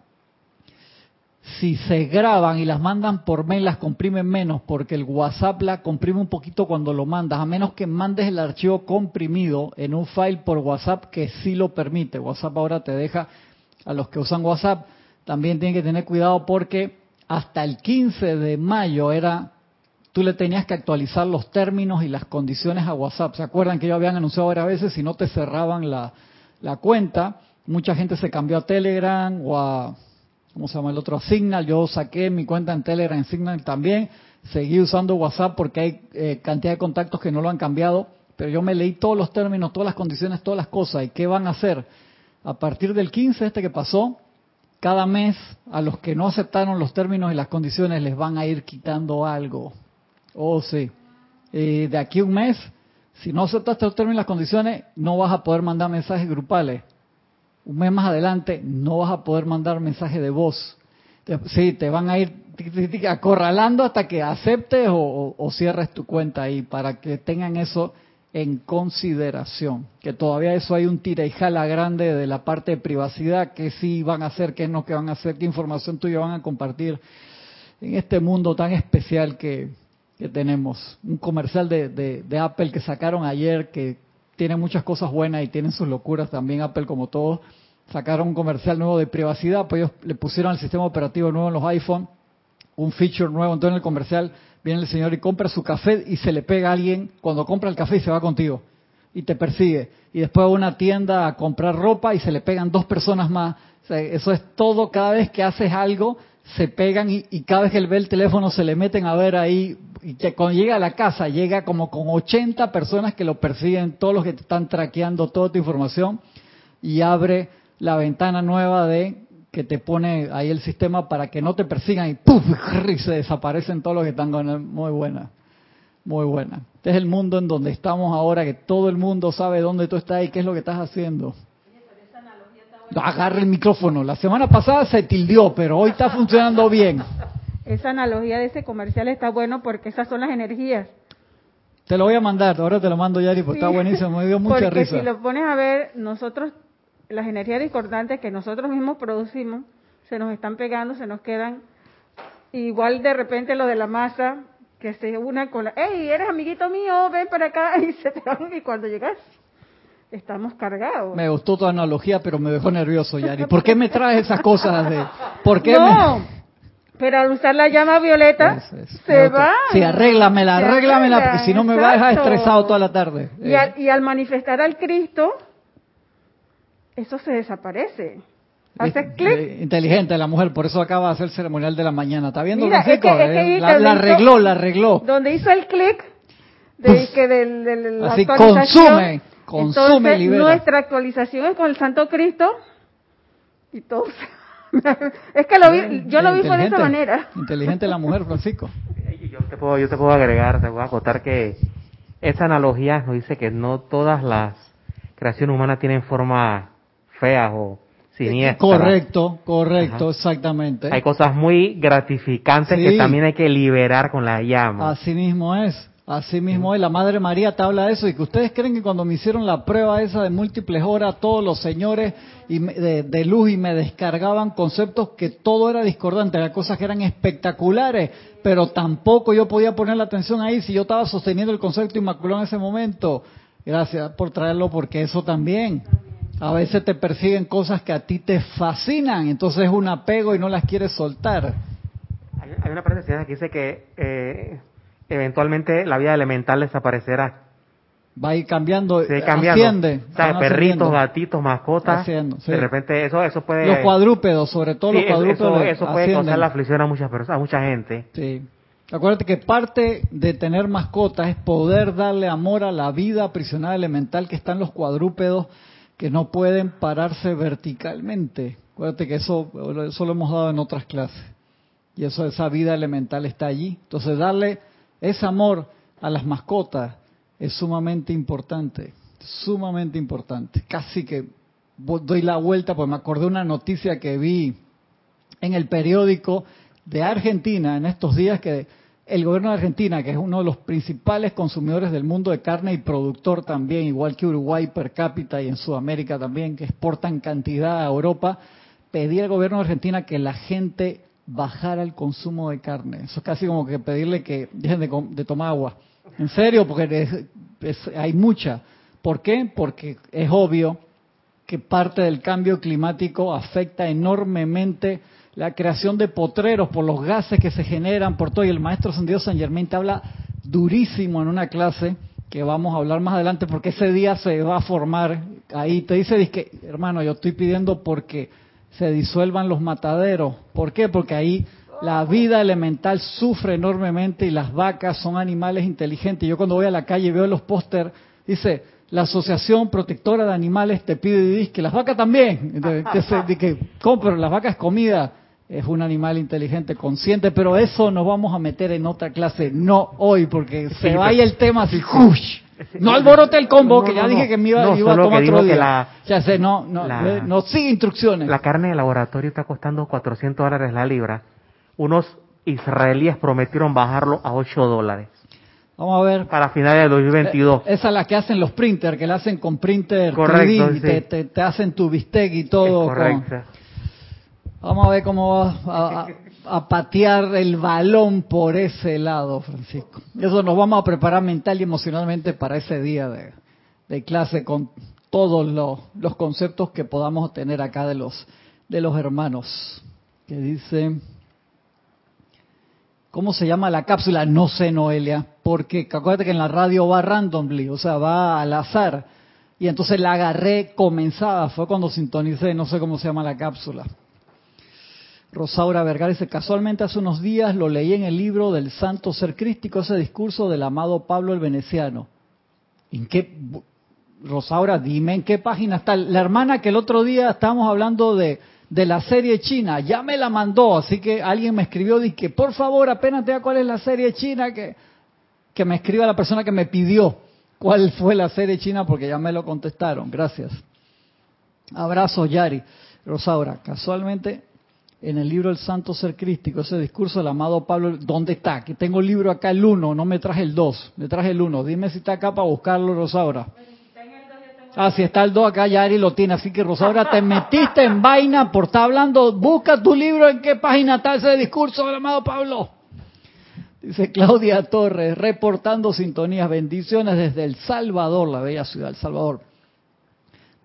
Si se graban y las mandan por mail, las comprimen menos, porque el WhatsApp la comprime un poquito cuando lo mandas, a menos que mandes el archivo comprimido en un file por WhatsApp que sí lo permite. WhatsApp ahora te deja, a los que usan WhatsApp, también tienen que tener cuidado porque hasta el 15 de mayo era tú le tenías que actualizar los términos y las condiciones a WhatsApp. ¿Se acuerdan que ellos habían anunciado varias veces si no te cerraban la, cuenta? Mucha gente se cambió a Telegram o a, ¿cómo se llama el otro? A Signal. Yo saqué mi cuenta en Telegram, en Signal también. Seguí usando WhatsApp porque hay eh, cantidad de contactos que no lo han cambiado. Pero yo me leí todos los términos, todas las condiciones, todas las cosas. ¿Y qué van a hacer? A partir del 15 este que pasó, cada mes a los que no aceptaron los términos y las condiciones les van a ir quitando algo. Oh, sí. de aquí a un mes, si no aceptaste los términos y las condiciones, no vas a poder mandar mensajes grupales. Un mes más adelante, no vas a poder mandar mensajes de voz. Sí, te van a ir acorralando hasta que aceptes o, cierres tu cuenta ahí para que tengan eso en consideración. Que todavía eso hay un tira y jala grande de la parte de privacidad, que sí van a hacer, qué no que van a hacer, qué información tuya van a compartir en este mundo tan especial que, que tenemos. Un comercial de, de, Apple que sacaron ayer que tiene muchas cosas buenas y tienen sus locuras también Apple como todos. Sacaron un comercial nuevo de privacidad, pues ellos le pusieron el sistema operativo nuevo en los iPhone, un feature nuevo, entonces en el comercial viene el señor y compra su café y se le pega a alguien cuando compra el café y se va contigo y te persigue. Y después a una tienda a comprar ropa y se le pegan dos personas más. eso es todo, cada vez que haces algo, se pegan y, cada vez que él ve el teléfono se le meten a ver ahí y que cuando llega a la casa llega como con 80 personas que lo persiguen, todos los que te están traqueando toda tu información y abre la ventana nueva de que te pone ahí el sistema para que no te persigan y ¡puf! y se desaparecen todos los que están con él. Muy buena, muy buena. Este es el mundo en donde estamos ahora, que todo el mundo sabe dónde tú estás y qué es lo que estás haciendo. Agarre el micrófono. La semana pasada se tildió, pero hoy está funcionando bien esa analogía de ese comercial está bueno porque esas son las energías. Te lo voy a mandar, ahora te lo mando Yari, porque está buenísimo, me dio mucha porque risa. si lo pones a ver, nosotros, las energías discordantes que nosotros mismos producimos, se nos están pegando, se nos quedan. Igual de repente lo de la masa, que se una con la, hey, eres amiguito mío, ven para acá, y se te van, y cuando llegas, estamos cargados. Me gustó tu analogía, pero me dejó nervioso, Yari. ¿Por qué me traes esas cosas? De, ¿Por qué no, me... pero al usar la llama violeta, Eso se va. Sí, arréglamela, arréglamela, porque si no me va a dejar estresado toda la tarde. Y, al, y al manifestar al Cristo, eso se desaparece. Hace clic. eh, Inteligente la mujer, por eso acaba de hacer el ceremonial de la mañana. ¿Está viendo, Mira, es que- es que Eh, la, arregló, la arregló. Donde hizo el clic de Uf. que del, del- Así consume, consume y entonces libera. nuestra actualización es con el Santo Cristo y todo. es que lo vi, yo lo vi fue de esa manera. Inteligente la mujer, Francisco. Yo te puedo, yo te puedo agregar, te voy a acotar que esa analogía nos dice que no todas las creaciones humanas tienen forma feas o siniestras. Correcto, correcto, Ajá. exactamente. Hay cosas muy gratificantes Sí. que también hay que liberar con la llama. Así mismo es, así mismo. La Madre María te habla de eso y que ustedes creen que cuando me hicieron la prueba esa de múltiples horas, todos los señores y me- de, de luz y me descargaban conceptos que todo era discordante, eran cosas que eran espectaculares, pero tampoco yo podía poner la atención ahí si yo estaba sosteniendo el concepto inmaculado en ese momento. Gracias por traerlo porque eso también. A veces te persiguen cosas que a ti te fascinan, entonces es un apego y no las quieres soltar. Hay, hay una parte que dice que eh, eventualmente la vida elemental desaparecerá. Va a ir cambiando, Se cambiando. asciende. O sea, perritos, gatitos, mascotas. Haciendo, sí. De repente eso eso puede Los cuadrúpedos, sobre todo Sí, los cuadrúpedos. eso, eso puede ascienden. causar la aflicción a muchas personas, a mucha gente. Sí. Acuérdate que parte de tener mascotas es poder darle amor a la vida aprisionada elemental que están los cuadrúpedos que no pueden pararse verticalmente. Acuérdate que eso, eso lo hemos dado en otras clases. Y eso, esa vida elemental está allí. Entonces, darle ese amor a las mascotas es sumamente importante. Sumamente importante. Casi que doy la vuelta, porque me acordé una noticia que vi en el periódico de Argentina en estos días que el gobierno de Argentina, que es uno de los principales consumidores del mundo de carne y productor también, igual que Uruguay per cápita y en Sudamérica también, que exportan cantidad a Europa, pedía al gobierno de Argentina que la gente bajara el consumo de carne. Eso es casi como que pedirle que dejen de, tomar agua. En serio, porque hay mucha. ¿Por qué? Porque es obvio que parte del cambio climático afecta enormemente la creación de potreros por los gases que se generan por todo. Y el maestro Santiago San Germain te habla durísimo en una clase que vamos a hablar más adelante porque ese día se va a formar ahí. Te dice, dice hermano, yo estoy pidiendo porque se disuelvan los mataderos. ¿Por qué? Porque ahí la vida elemental sufre enormemente y las vacas son animales inteligentes. Yo cuando voy a la calle veo los póster, dice, la Asociación Protectora de Animales te pide que las vacas también. Que se- que. Pero las vacas comida. Es un animal inteligente, consciente, pero eso nos vamos a meter en otra clase, no hoy, porque se Sí, vaya el tema así. ¡ush! No alborote el combo, No, que ya no. dije que me iba, No, iba a tomar otro día. la- ya sé, no, no, la- no sigue instrucciones. La carne de laboratorio está costando 400 dólares la libra. Unos israelíes prometieron bajarlo a 8 dólares Vamos a ver. para finales de 2022. Eh, Esa es la que hacen los printers, que la hacen con printer Correcto, 3D, y sí. te, te- te hacen tu bistec y todo. Es con- correcto. Vamos a ver cómo va a, patear el balón por ese lado, Francisco. Eso nos vamos a preparar mental y emocionalmente para ese día de, clase con todos los, los conceptos que podamos tener acá de los de los hermanos. Que dice, ¿cómo se llama la cápsula? No sé, Noelia, porque acuérdate que en la radio va randomly, o sea, va al azar. Y entonces la agarré comenzada, fue cuando sintonicé, no sé cómo se llama la cápsula. Rosaura Vergara dice, casualmente hace unos días lo leí en el libro del Santo Ser Crístico, ese discurso del amado Pablo el Veneciano. ¿En qué, Rosaura, dime en qué página está? La hermana que el otro día estábamos hablando de, de la serie china, ya me la mandó, así que alguien me escribió, que por favor, apenas te cuál es la serie china, que, que me escriba la persona que me pidió cuál fue la serie china, porque ya me lo contestaron. Gracias. Abrazo, Yari. Rosaura, casualmente en el libro El Santo Ser Crístico, ese discurso del amado Pablo, ¿dónde está? Que tengo el libro acá el 1, no me traje el 2, me traje el 1. Dime si está acá para buscarlo, Rosaura. Ah, si está el 2 acá, Yari lo tiene. Así que, Rosaura, te metiste en vaina por estar hablando. Busca tu libro en qué página está ese discurso del amado Pablo. Dice Claudia Torres, reportando sintonías, bendiciones desde El Salvador, la bella ciudad El Salvador.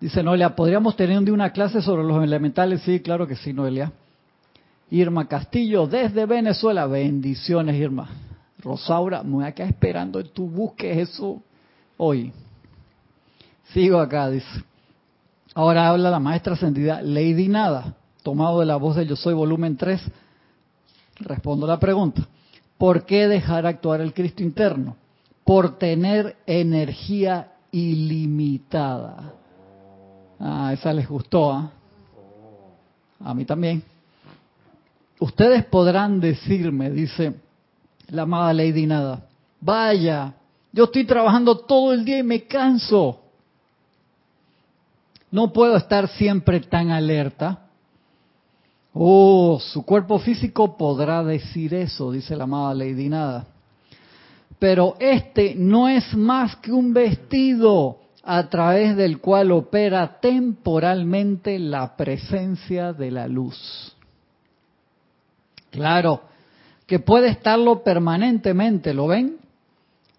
Dice Noelia, ¿podríamos tener un día una clase sobre los elementales? Sí, claro que sí, Noelia. Irma Castillo, desde Venezuela, bendiciones, Irma. Rosaura, me voy a quedar esperando en tu busques eso hoy. Sigo acá, dice. Ahora habla la maestra ascendida Lady Nada, tomado de la voz de Yo Soy, volumen 3. Respondo la pregunta. ¿Por qué dejar actuar el Cristo interno? Por tener energía ilimitada. Ah, esa les gustó, ¿ah? A mí también. Ustedes podrán decirme, dice la amada Lady Nada, vaya, yo estoy trabajando todo el día y me canso. No puedo estar siempre tan alerta. Oh, su cuerpo físico podrá decir eso, dice la amada Lady Nada. Pero este no es más que un vestido a través del cual opera temporalmente la presencia de la luz. Claro, que puede estarlo permanentemente, ¿lo ven?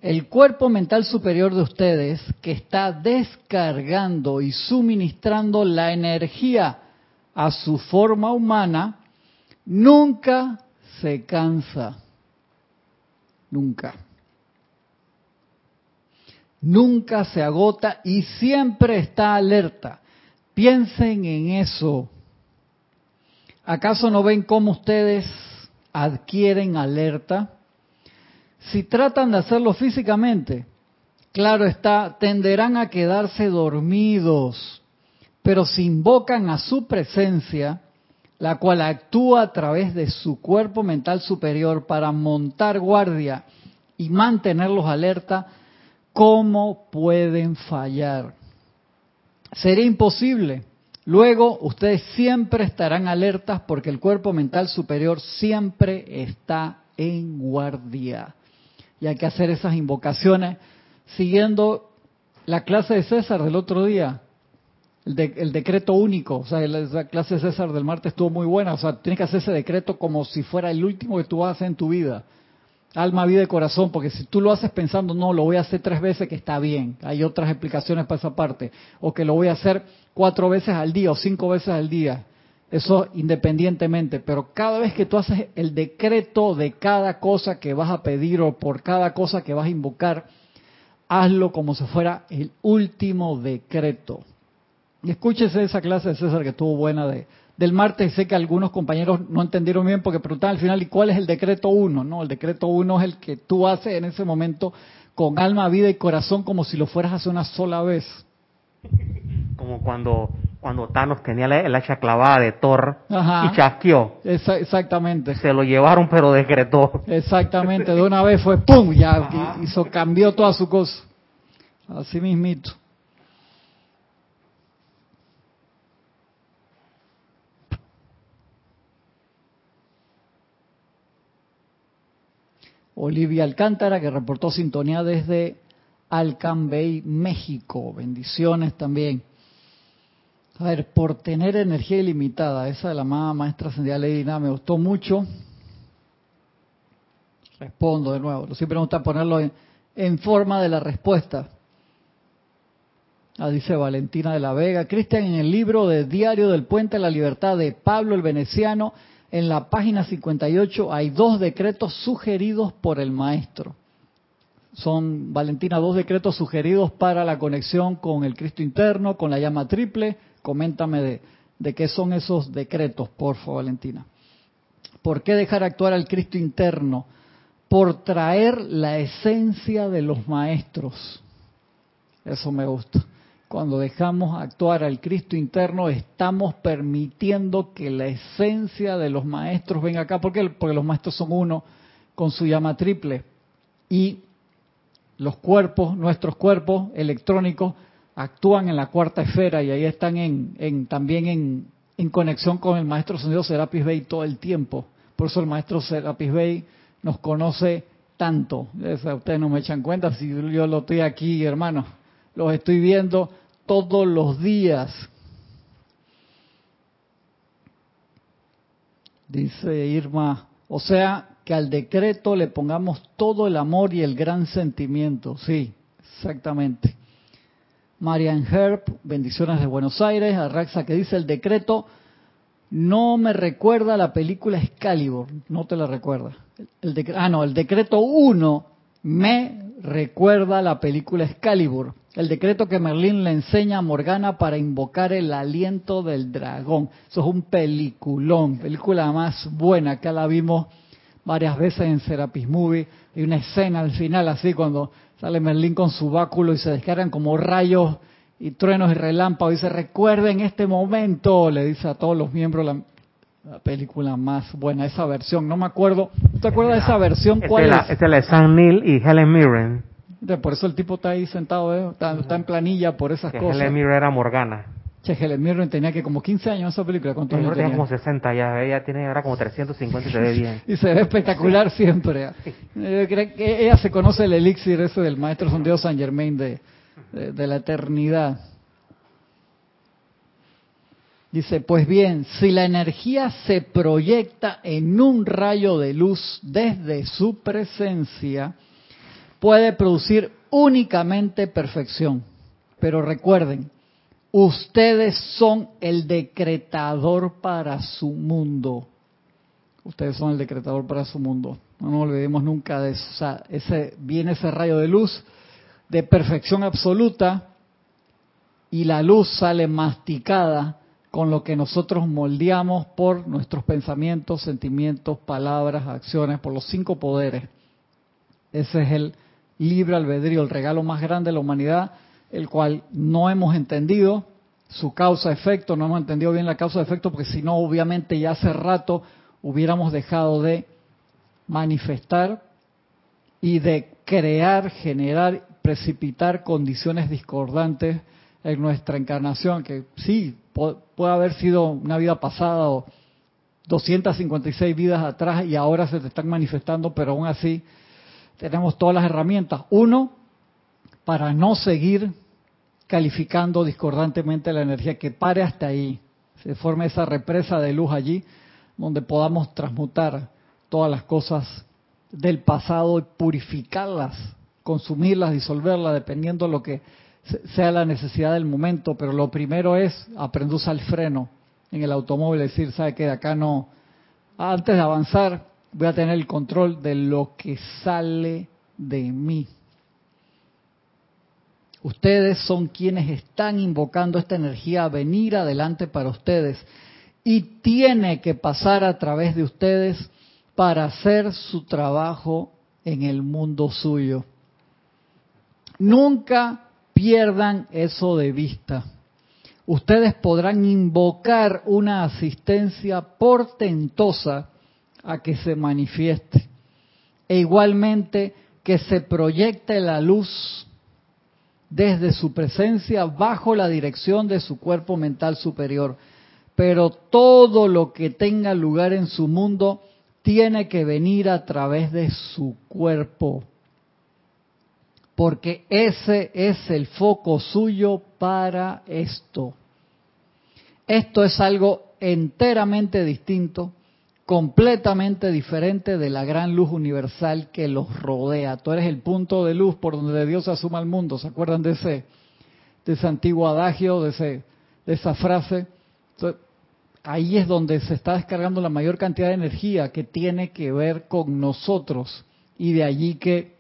El cuerpo mental superior de ustedes que está descargando y suministrando la energía a su forma humana, nunca se cansa. Nunca nunca se agota y siempre está alerta. Piensen en eso. ¿Acaso no ven cómo ustedes adquieren alerta? Si tratan de hacerlo físicamente, claro está, tenderán a quedarse dormidos, pero si invocan a su presencia, la cual actúa a través de su cuerpo mental superior para montar guardia y mantenerlos alerta, ¿Cómo pueden fallar? Sería imposible. Luego, ustedes siempre estarán alertas porque el cuerpo mental superior siempre está en guardia. Y hay que hacer esas invocaciones siguiendo la clase de César del otro día, el, decreto único. O sea, la, clase de César del martes estuvo muy buena. O sea, tienes que hacer ese decreto como si fuera el último que tú vas a hacer en tu vida alma, vida y corazón, porque si tú lo haces pensando, no, lo voy a hacer tres veces, que está bien, hay otras explicaciones para esa parte, o que lo voy a hacer cuatro veces al día o cinco veces al día, eso independientemente, pero cada vez que tú haces el decreto de cada cosa que vas a pedir o por cada cosa que vas a invocar, hazlo como si fuera el último decreto. Escúchese esa clase de César que estuvo buena de, del martes sé que algunos compañeros no entendieron bien porque preguntaban al final, ¿y cuál es el decreto uno? No, el decreto uno es el que tú haces en ese momento con alma, vida y corazón como si lo fueras a hacer una sola vez. Como cuando, cuando Thanos tenía el hacha clavada de Thor y chasqueó. exactamente. Se lo llevaron pero decretó. Exactamente, de una vez fue ¡pum! Ya hizo, cambió toda su cosa. Así mismito. Olivia Alcántara, que reportó sintonía desde Alcambay, México. Bendiciones también. A ver, por tener energía ilimitada, esa de la amada maestra ascendida Lady me gustó mucho. Respondo de nuevo, siempre me gusta ponerlo en, forma de la respuesta. Ah, dice Valentina de la Vega. Cristian, en el libro de Diario del Puente la Libertad de Pablo el Veneciano, en la página 58 hay dos decretos sugeridos por el maestro. Son, Valentina, dos decretos sugeridos para la conexión con el Cristo interno, con la llama triple. Coméntame de, de qué son esos decretos, por favor, Valentina. ¿Por qué dejar actuar al Cristo interno? Por traer la esencia de los maestros. Eso me gusta cuando dejamos actuar al Cristo interno, estamos permitiendo que la esencia de los maestros venga acá. ¿Por qué? Porque los maestros son uno con su llama triple. Y los cuerpos, nuestros cuerpos electrónicos, actúan en la cuarta esfera y ahí están en, también en, conexión con el maestro sonido Serapis Bey todo el tiempo. Por eso el maestro Serapis Bey nos conoce tanto. ustedes no me echan cuenta si yo lo estoy aquí, hermano. Los estoy viendo todos los días. Dice Irma, o sea, que al decreto le pongamos todo el amor y el gran sentimiento. Sí, exactamente. Marian Herb, bendiciones de Buenos Aires. Arraxa que dice el decreto no me recuerda la película Excalibur, no te la recuerda. El ah, no, el decreto 1 me recuerda la película Excalibur, el decreto que Merlín le enseña a Morgana para invocar el aliento del dragón. Eso es un peliculón, película más buena, que la vimos varias veces en Serapis Movie. Hay una escena al final así cuando sale Merlín con su báculo y se descargan como rayos y truenos y relámpagos. Dice, recuerden este momento, le dice a todos los miembros la, película más buena, esa versión. No me acuerdo. ¿Te acuerdas de esa versión? ¿Cuál es? es la de Sam Neill y Helen Mirren. Por eso el tipo está ahí sentado, ¿eh? está, en planilla por esas cosas. Helen Mirren era Morgana. Che, Helen Mirren tenía que como 15 años en esa película. ¿Cuántos años tenía? como 60 ya. Ella tiene ahora como 350 y se ve bien. y se ve espectacular siempre. Eh, que ella se conoce el elixir ese del maestro Sondeo San Germain de, de, la eternidad. Dice, pues bien, si la energía se proyecta en un rayo de luz desde su presencia, puede producir únicamente perfección. Pero recuerden, ustedes son el decretador para su mundo. Ustedes son el decretador para su mundo. No nos olvidemos nunca de eso. O sea, ese, viene ese rayo de luz de perfección absoluta y la luz sale masticada con lo que nosotros moldeamos por nuestros pensamientos, sentimientos, palabras, acciones, por los cinco poderes. Ese es el libre albedrío, el regalo más grande de la humanidad, el cual no hemos entendido su causa-efecto, no hemos entendido bien la causa-efecto, porque si no, obviamente ya hace rato hubiéramos dejado de manifestar y de crear, generar precipitar condiciones discordantes en nuestra encarnación, que sí, puede haber sido una vida pasada o 256 vidas atrás y ahora se te están manifestando, pero aún así tenemos todas las herramientas. Uno, para no seguir calificando discordantemente la energía, que pare hasta ahí, se forme esa represa de luz allí, donde podamos transmutar todas las cosas del pasado y purificarlas consumirlas, disolverlas, dependiendo de lo que sea la necesidad del momento, pero lo primero es aprender a usar el freno en el automóvil, decir, sabe que de acá no, antes de avanzar voy a tener el control de lo que sale de mí. Ustedes son quienes están invocando esta energía a venir adelante para ustedes y tiene que pasar a través de ustedes para hacer su trabajo en el mundo suyo. Nunca pierdan eso de vista. Ustedes podrán invocar una asistencia portentosa a que se manifieste. E igualmente que se proyecte la luz desde su presencia bajo la dirección de su cuerpo mental superior. Pero todo lo que tenga lugar en su mundo tiene que venir a través de su cuerpo porque ese es el foco suyo para esto. Esto es algo enteramente distinto, completamente diferente de la gran luz universal que los rodea. Tú eres el punto de luz por donde Dios asuma el mundo. ¿Se acuerdan de ese, de ese antiguo adagio, de, ese, de esa frase? ahí es donde se está descargando la mayor cantidad de energía que tiene que ver con nosotros. Y de allí que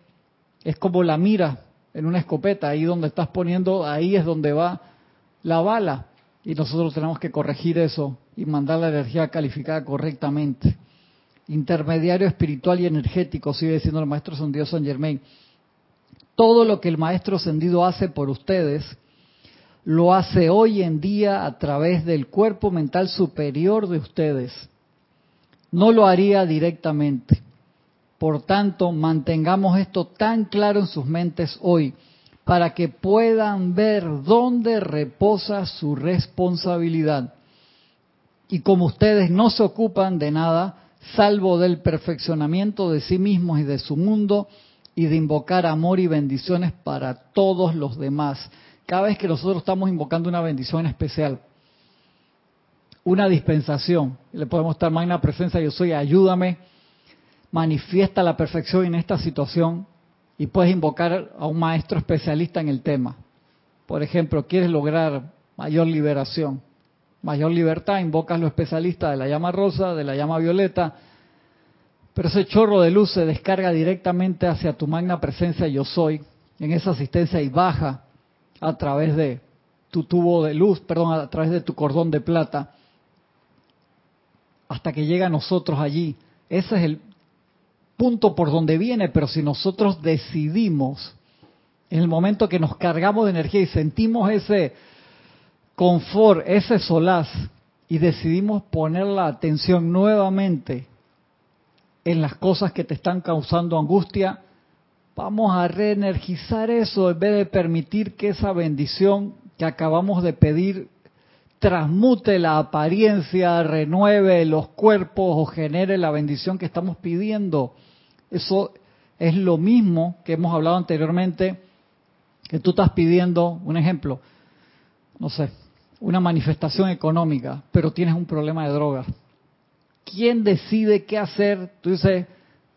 es como la mira en una escopeta, ahí donde estás poniendo, ahí es donde va la bala. Y nosotros tenemos que corregir eso y mandar la energía calificada correctamente. Intermediario espiritual y energético, sigue diciendo el maestro Sendido San Germain. Todo lo que el maestro ascendido hace por ustedes, lo hace hoy en día a través del cuerpo mental superior de ustedes. No lo haría directamente. Por tanto, mantengamos esto tan claro en sus mentes hoy para que puedan ver dónde reposa su responsabilidad. Y como ustedes no se ocupan de nada, salvo del perfeccionamiento de sí mismos y de su mundo, y de invocar amor y bendiciones para todos los demás, cada vez que nosotros estamos invocando una bendición especial, una dispensación, le podemos estar magna presencia, yo soy, ayúdame, manifiesta la perfección en esta situación y puedes invocar a un maestro especialista en el tema. Por ejemplo, quieres lograr mayor liberación, mayor libertad, invocas a los especialistas de la llama rosa, de la llama violeta, pero ese chorro de luz se descarga directamente hacia tu magna presencia yo soy, en esa asistencia y baja a través de tu tubo de luz, perdón, a través de tu cordón de plata, hasta que llega a nosotros allí. Ese es el punto por donde viene, pero si nosotros decidimos, en el momento que nos cargamos de energía y sentimos ese confort, ese solaz, y decidimos poner la atención nuevamente en las cosas que te están causando angustia, vamos a reenergizar eso en vez de permitir que esa bendición que acabamos de pedir transmute la apariencia, renueve los cuerpos o genere la bendición que estamos pidiendo. Eso es lo mismo que hemos hablado anteriormente, que tú estás pidiendo, un ejemplo, no sé, una manifestación económica, pero tienes un problema de drogas. ¿Quién decide qué hacer? Tú dices,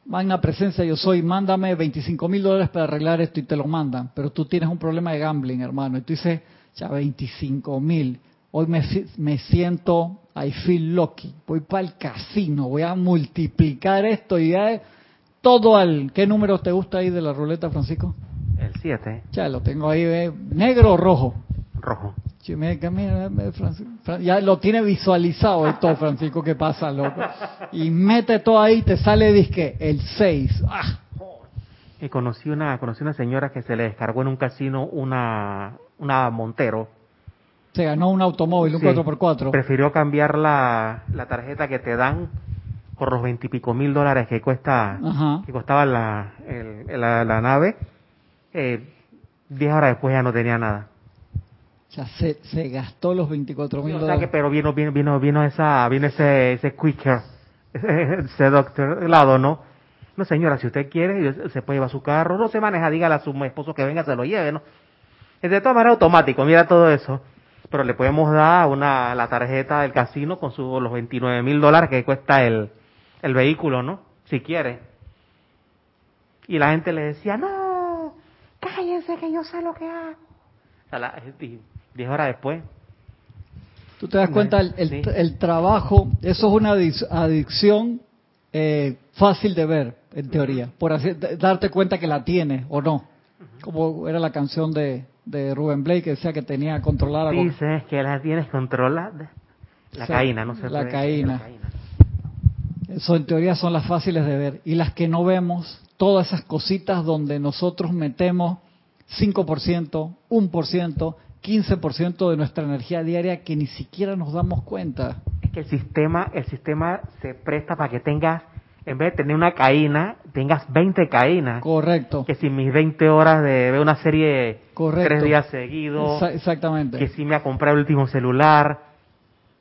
magna presencia yo soy, mándame 25 mil dólares para arreglar esto y te lo mandan, pero tú tienes un problema de gambling, hermano, y tú dices, ya 25 mil, hoy me, me siento, I feel lucky, voy para el casino, voy a multiplicar esto y ya todo al... ¿Qué número te gusta ahí de la ruleta, Francisco? El 7. Ya lo tengo ahí, ¿ve? negro o rojo. Rojo. Ya lo tiene visualizado esto, Francisco, que pasa, loco. Y mete todo ahí, te sale disque el 6. ¡Ah! Y conocí una, conocí una señora que se le descargó en un casino una, una Montero. Se ganó un automóvil, un 4x4. Prefirió cambiar la, la tarjeta que te dan por los veintipico mil dólares que cuesta, que costaba la, la, la, nave. Eh, diez horas después ya no tenía nada se, se gastó los 24 mil dólares. O sea que, pero vino, vino, vino, vino esa, vino ese, ese quicker, ese, doctor lado, ¿no? No, señora, si usted quiere, se puede llevar su carro, no se maneja, dígale a su esposo que venga, se lo lleve, ¿no? Es de todas maneras automático, mira todo eso. Pero le podemos dar una, la tarjeta del casino con su, los 29 mil dólares que cuesta el, el vehículo, ¿no? Si quiere. Y la gente le decía, no, cállense que yo sé lo que hago. O sea, la, diez horas después. Tú te das cuenta, el, el, trabajo, eso es una adicción eh, fácil de ver, en teoría, por así, darte cuenta que la tiene o no. Como era la canción de, de Rubén Blake que decía que tenía controlada. Dices que la tienes controlada. La caína, no sé. La caína. Eso en teoría son las fáciles de ver. Y las que no vemos, todas esas cositas donde nosotros metemos 5%, 1%, 15% de nuestra energía diaria que ni siquiera nos damos cuenta. Es que el sistema, el sistema se presta para que tengas, en vez de tener una caína, tengas 20 caínas. Correcto. Que si mis 20 horas de ver una serie Correcto. tres días seguidos. exactamente. Que si me ha comprado el último celular.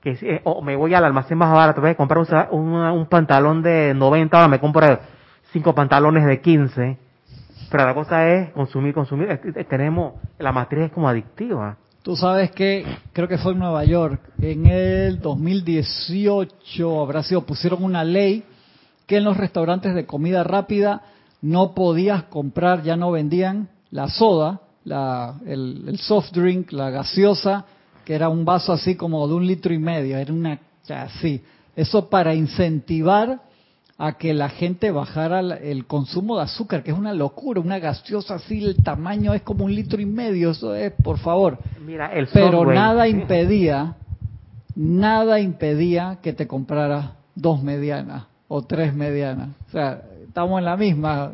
Que eh, o me voy al almacén más barato, voy a comprar un, un, pantalón de 90, ahora me compro cinco pantalones de 15 pero la cosa es consumir, consumir. Tenemos, la matriz es como adictiva. Tú sabes que, creo que fue en Nueva York, en el 2018 habrá sido, pusieron una ley que en los restaurantes de comida rápida no podías comprar, ya no vendían la soda, la, el soft drink, la gaseosa, que era un vaso así como de un litro y medio, era una, así. Eso para incentivar a que la gente bajara el consumo de azúcar, que es una locura, una gaseosa así, el tamaño es como un litro y medio, eso es, por favor. Mira, el Pero nada impedía, nada impedía que te compraras dos medianas o tres medianas. O sea, estamos en la misma.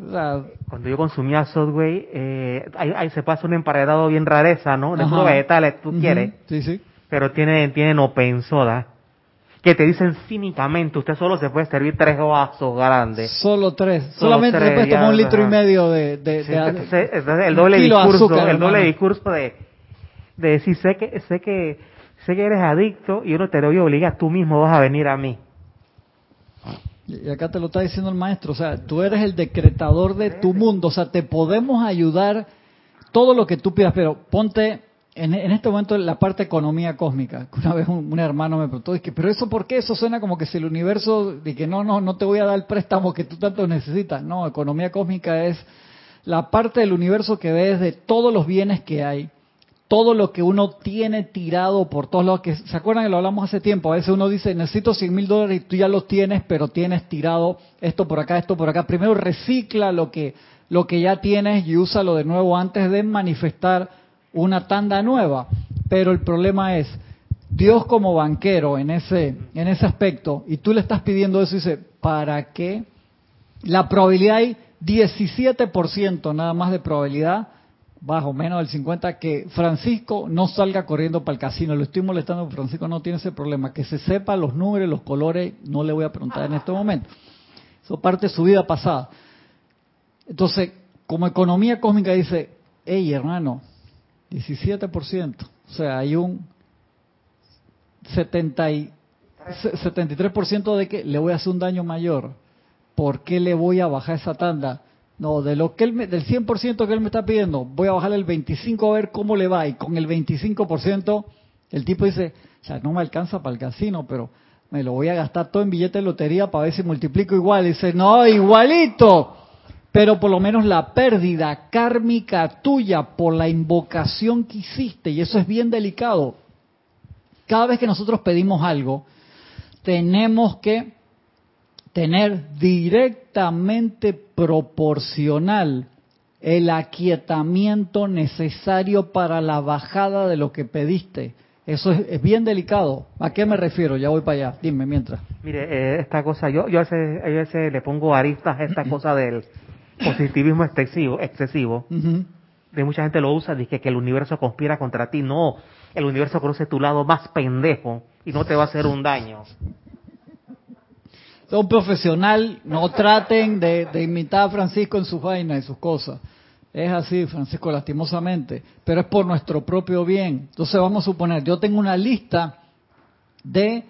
Cuando yo consumía Subway, eh, ahí, se pasa un emparedado bien rareza, ¿no? De vegetales, tú quieres. Sí, sí. Pero tiene, tienen open soda que te dicen cínicamente, usted solo se puede servir tres vasos grandes. Solo tres. Solamente después tomó un litro y medio de... el doble discurso, el doble discurso de, de decir, sé que, sé que, sé que eres adicto y uno te lo voy a obligar, tú mismo vas a venir a mí. Y acá te lo está diciendo el maestro, o sea, tú eres el decretador de tu mundo, o sea, te podemos ayudar todo lo que tú pidas, pero ponte en, en este momento la parte economía cósmica. Una vez un, hermano me preguntó, pero eso por qué? Eso suena como que si el universo, de no, no, no te voy a dar el préstamo que tú tanto necesitas. No, economía cósmica es la parte del universo que ves de todos los bienes que hay, todo lo que uno tiene tirado por todos lados, que se acuerdan que lo hablamos hace tiempo, a veces uno dice, necesito 100 mil dólares y tú ya los tienes, pero tienes tirado esto por acá, esto por acá. Primero recicla lo que, lo que ya tienes y úsalo de nuevo antes de manifestar una tanda nueva. Pero el problema es, Dios como banquero en ese, en ese aspecto, y tú le estás pidiendo eso y dice, ¿para qué? La probabilidad hay 17% nada más de probabilidad bajo menos del 50 que Francisco no salga corriendo para el casino. Lo estoy molestando, Francisco no tiene ese problema. Que se sepa los números, los colores, no le voy a preguntar en este momento. Eso parte de su vida pasada. Entonces, como economía cósmica dice, hey hermano, 17%. O sea, hay un 70 y, 73% de que le voy a hacer un daño mayor. ¿Por qué le voy a bajar esa tanda? No, de lo que él me, del 100% que él me está pidiendo, voy a bajarle el 25 a ver cómo le va. Y con el 25%, el tipo dice, ya no me alcanza para el casino, pero me lo voy a gastar todo en billete de lotería para ver si multiplico igual. dice, no, igualito. Pero por lo menos la pérdida kármica tuya por la invocación que hiciste, y eso es bien delicado. Cada vez que nosotros pedimos algo, tenemos que tener directamente proporcional el aquietamiento necesario para la bajada de lo que pediste. Eso es, bien delicado. ¿A qué me refiero? Ya voy para allá. Dime mientras. Mire, eh, esta cosa, yo, yo a, veces, a veces le pongo aristas a esta cosa del positivismo excesivo. excesivo. De mucha gente lo usa, dice que el universo conspira contra ti. No, el universo conoce tu lado más pendejo y no te va a hacer un daño un profesional, no traten de, imitar a Francisco en sus vainas y sus cosas. Es así, Francisco, lastimosamente, pero es por nuestro propio bien. Entonces vamos a suponer, yo tengo una lista de,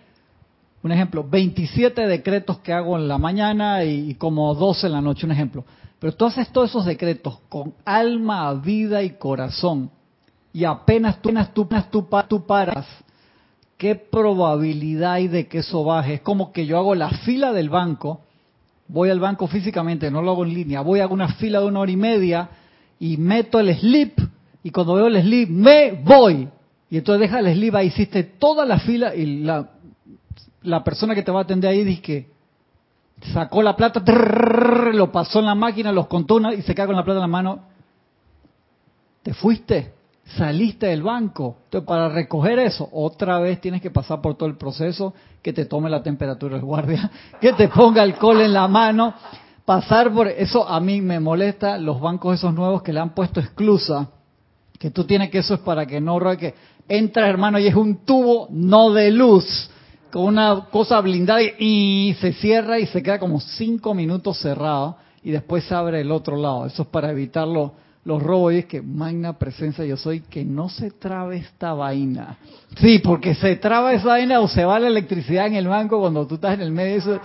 un ejemplo, 27 decretos que hago en la mañana y, como 12 en la noche, un ejemplo. Pero tú haces todos esos decretos con alma, vida y corazón. Y apenas tú, tú, tú, tú paras ¿qué probabilidad hay de que eso baje? Es como que yo hago la fila del banco, voy al banco físicamente, no lo hago en línea, voy a una fila de una hora y media y meto el slip y cuando veo el slip me voy. Y entonces deja el slip ahí, hiciste toda la fila y la, la persona que te va a atender ahí dice que sacó la plata, lo pasó en la máquina, los contó y se cae con la plata en la mano. ¿Te fuiste? Saliste del banco. Entonces, para recoger eso, otra vez tienes que pasar por todo el proceso, que te tome la temperatura el guardia, que te ponga alcohol en la mano, pasar por eso a mí me molesta los bancos esos nuevos que le han puesto exclusa, que tú tienes que eso es para que no que entra hermano y es un tubo no de luz con una cosa blindada y se cierra y se queda como cinco minutos cerrado y después se abre el otro lado. Eso es para evitarlo los robos y es que magna presencia yo soy, que no se trabe esta vaina. Sí, porque se traba esa vaina o se va la electricidad en el banco cuando tú estás en el medio de eso.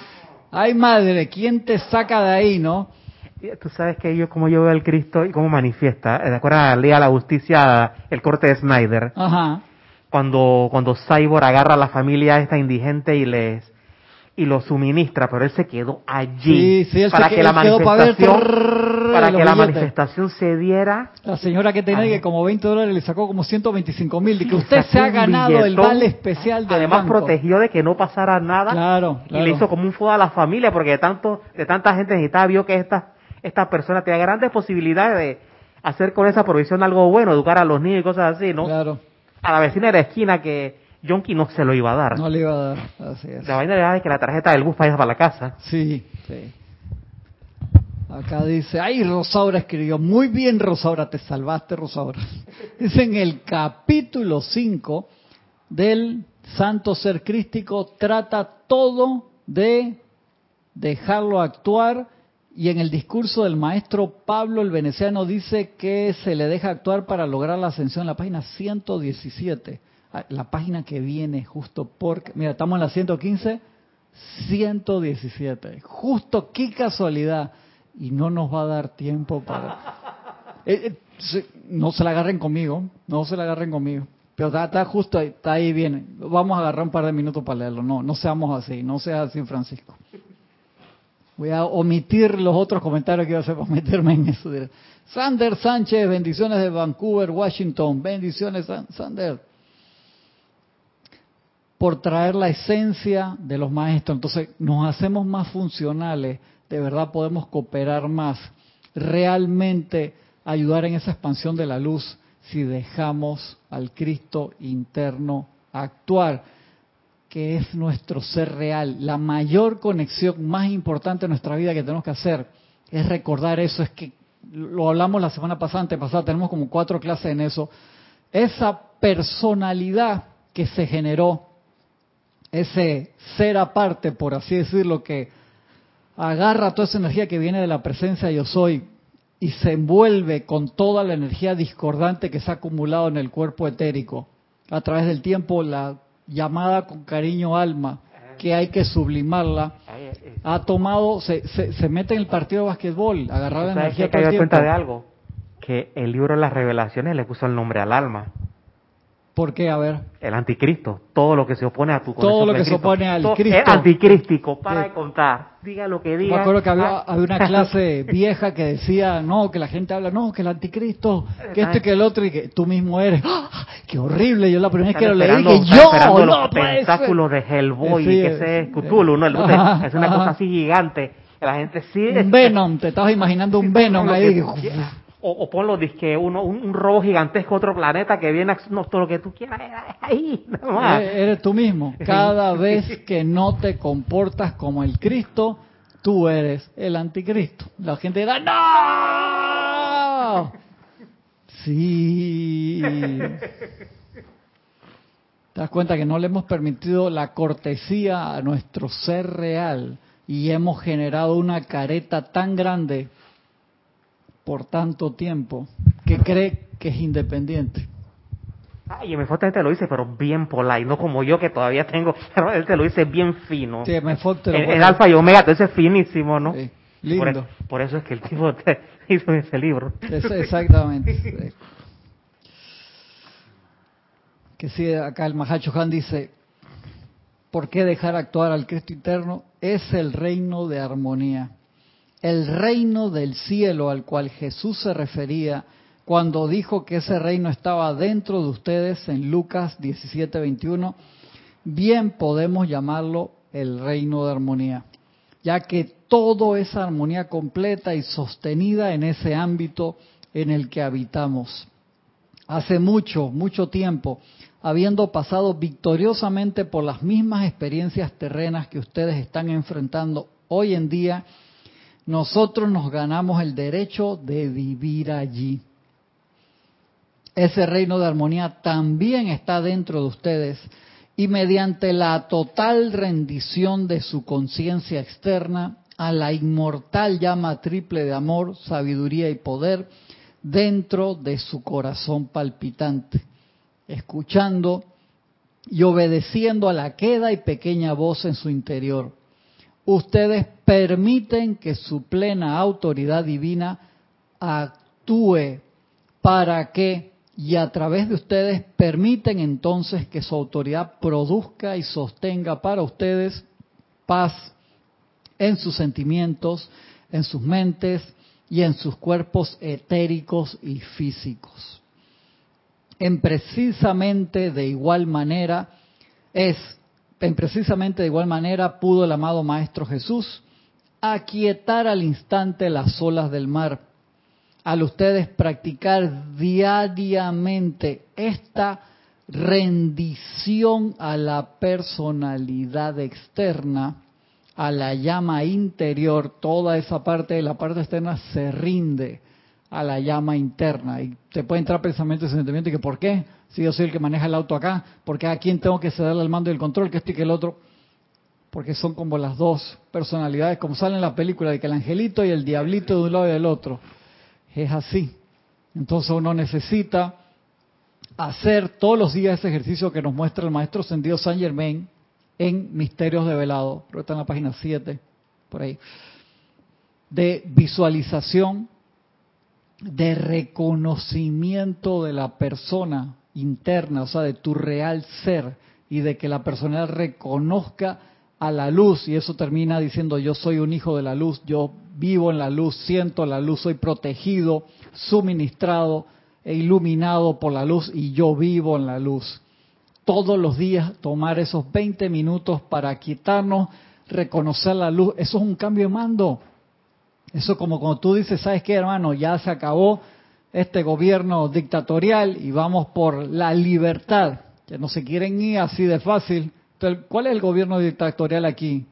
Ay madre, ¿quién te saca de ahí, no? Tú sabes que yo, como yo veo al Cristo y cómo manifiesta, ¿de acuerdo a Lea la Justicia, el corte de Snyder? Ajá. Cuando, cuando Cyborg agarra a la familia esta indigente y les y lo suministra, pero él se quedó allí sí, sí, para, que la manifestación, para, que la manifestación se diera. La señora que tenía que como 20 dólares le sacó como 125 mil, de que usted se ha ganado el vale especial del Además protegió de que no pasara nada claro, y le hizo como un fuego a la familia porque de tanto de tanta gente necesitaba vio que esta esta persona tenía grandes posibilidades de hacer con esa provisión algo bueno, educar a los niños y cosas así, ¿no? Claro. A la vecina de la esquina que Yonki no se lo iba a dar. No le iba a dar, así es. La vaina es que la tarjeta del bus para para la casa. Sí, sí. Acá dice, ay, Rosaura escribió, muy bien Rosaura, te salvaste Rosaura. Dice en el capítulo 5 del Santo Ser Crístico, trata todo de dejarlo actuar y en el discurso del maestro Pablo el Veneciano dice que se le deja actuar para lograr la ascensión en la página 117 la página que viene justo porque, mira, estamos en la 115, 117. Justo qué casualidad. Y no nos va a dar tiempo para... Eh, eh, no se la agarren conmigo, no se la agarren conmigo. Pero está, está justo ahí, está ahí bien. Vamos a agarrar un par de minutos para leerlo. No, no seamos así, no seas así, Francisco. Voy a omitir los otros comentarios que iba a hacer para meterme en eso. Sander Sánchez, bendiciones de Vancouver, Washington. Bendiciones, San- Sander. Por traer la esencia de los maestros. Entonces, nos hacemos más funcionales. De verdad podemos cooperar más. Realmente ayudar en esa expansión de la luz si dejamos al Cristo interno actuar que es nuestro ser real. La mayor conexión más importante de nuestra vida que tenemos que hacer es recordar eso. Es que lo hablamos la semana pasada, antepasada, tenemos como cuatro clases en eso. Esa personalidad que se generó, ese ser aparte, por así decirlo, que agarra toda esa energía que viene de la presencia yo soy y se envuelve con toda la energía discordante que se ha acumulado en el cuerpo etérico a través del tiempo, la llamada con cariño alma, que hay que sublimarla, ha tomado, se, se, se mete en el partido de basquetbol, agarrar la ¿Sabes energía qué? todo Que el tiempo. cuenta de algo. Que el libro las revelaciones le puso el nombre al alma. ¿Por qué? A ver. El anticristo. Todo lo que se opone a tu Todo lo que se opone al Todo Cristo. Es anticrístico. Para de contar. Diga lo que Me diga. acuerdo que había, Ah, había una clase vieja que decía, no, que la gente habla, no, que el anticristo, que este, que el otro, y que tú mismo eres. ¡Ah! ¡Qué horrible! Yo la primera vez que lo leí, están yo, no los puede ser. tentáculos de Hellboy Sí, y que ese es Cthulhu, ¿no? Entonces, ajá, es una ajá. cosa así gigante. que La gente sí... Un Venom, te estabas imaginando un Venom ahí. que. O, o ponlo, disque uno, un, un robo gigantesco, otro planeta que viene, a- no, todo lo que tú quieras, ahí, nada más. Eh, Eres tú mismo. Cada vez que no te comportas como el Cristo, tú eres el anticristo. La gente dirá, ¡No! Sí. Te das cuenta que no le hemos permitido la cortesía a nuestro ser real y hemos generado una careta tan grande por tanto tiempo que cree que es independiente. Ay, y me falta te lo dice, pero bien polite, no como yo que todavía tengo, pero él te lo dice bien fino. Sí, te lo el, voy el a- alfa y omega, te dice finísimo, ¿no? Sí, Por, lindo. por eso es que el tipo te hizo ese libro. Es- exactamente. Que sí, acá el Mahacho Han dice, ¿por qué dejar actuar al Cristo interno? Es el reino de armonía. El reino del cielo al cual Jesús se refería cuando dijo que ese reino estaba dentro de ustedes en Lucas 17, 21, bien podemos llamarlo el reino de armonía, ya que todo es armonía completa y sostenida en ese ámbito en el que habitamos. Hace mucho, mucho tiempo, habiendo pasado victoriosamente por las mismas experiencias terrenas que ustedes están enfrentando hoy en día, nosotros nos ganamos el derecho de vivir allí. Ese reino de armonía también está dentro de ustedes y mediante la total rendición de su conciencia externa a la inmortal llama triple de amor, sabiduría y poder dentro de su corazón palpitante, escuchando y obedeciendo a la queda y pequeña voz en su interior. Ustedes permiten que su plena autoridad divina actúe para que y a través de ustedes permiten entonces que su autoridad produzca y sostenga para ustedes paz en sus sentimientos, en sus mentes y en sus cuerpos etéricos y físicos. En precisamente de igual manera es, en precisamente de igual manera pudo el amado Maestro Jesús aquietar al instante las olas del mar al ustedes practicar diariamente esta rendición a la personalidad externa, a la llama interior, toda esa parte de la parte externa se rinde a la llama interna. Y te puede entrar pensamiento y sentimiento que ¿por qué? Si yo soy el que maneja el auto acá, porque a quién tengo que cederle el mando y el control, que este y que el otro? Porque son como las dos personalidades, como sale en la película, de que el angelito y el diablito de un lado y del otro es así. Entonces uno necesita hacer todos los días ese ejercicio que nos muestra el maestro Sendido Saint Germain en Misterios de Velado, creo está en la página 7, por ahí, de visualización de reconocimiento de la persona interna, o sea, de tu real ser, y de que la persona reconozca a la luz, y eso termina diciendo yo soy un hijo de la luz, yo vivo en la luz, siento la luz, soy protegido, suministrado e iluminado por la luz y yo vivo en la luz. Todos los días tomar esos 20 minutos para quitarnos, reconocer la luz, eso es un cambio de mando. Eso como cuando tú dices, ¿sabes qué, hermano? Ya se acabó este gobierno dictatorial y vamos por la libertad, que no se quieren ir así de fácil. Entonces, ¿cuál es el gobierno dictatorial aquí?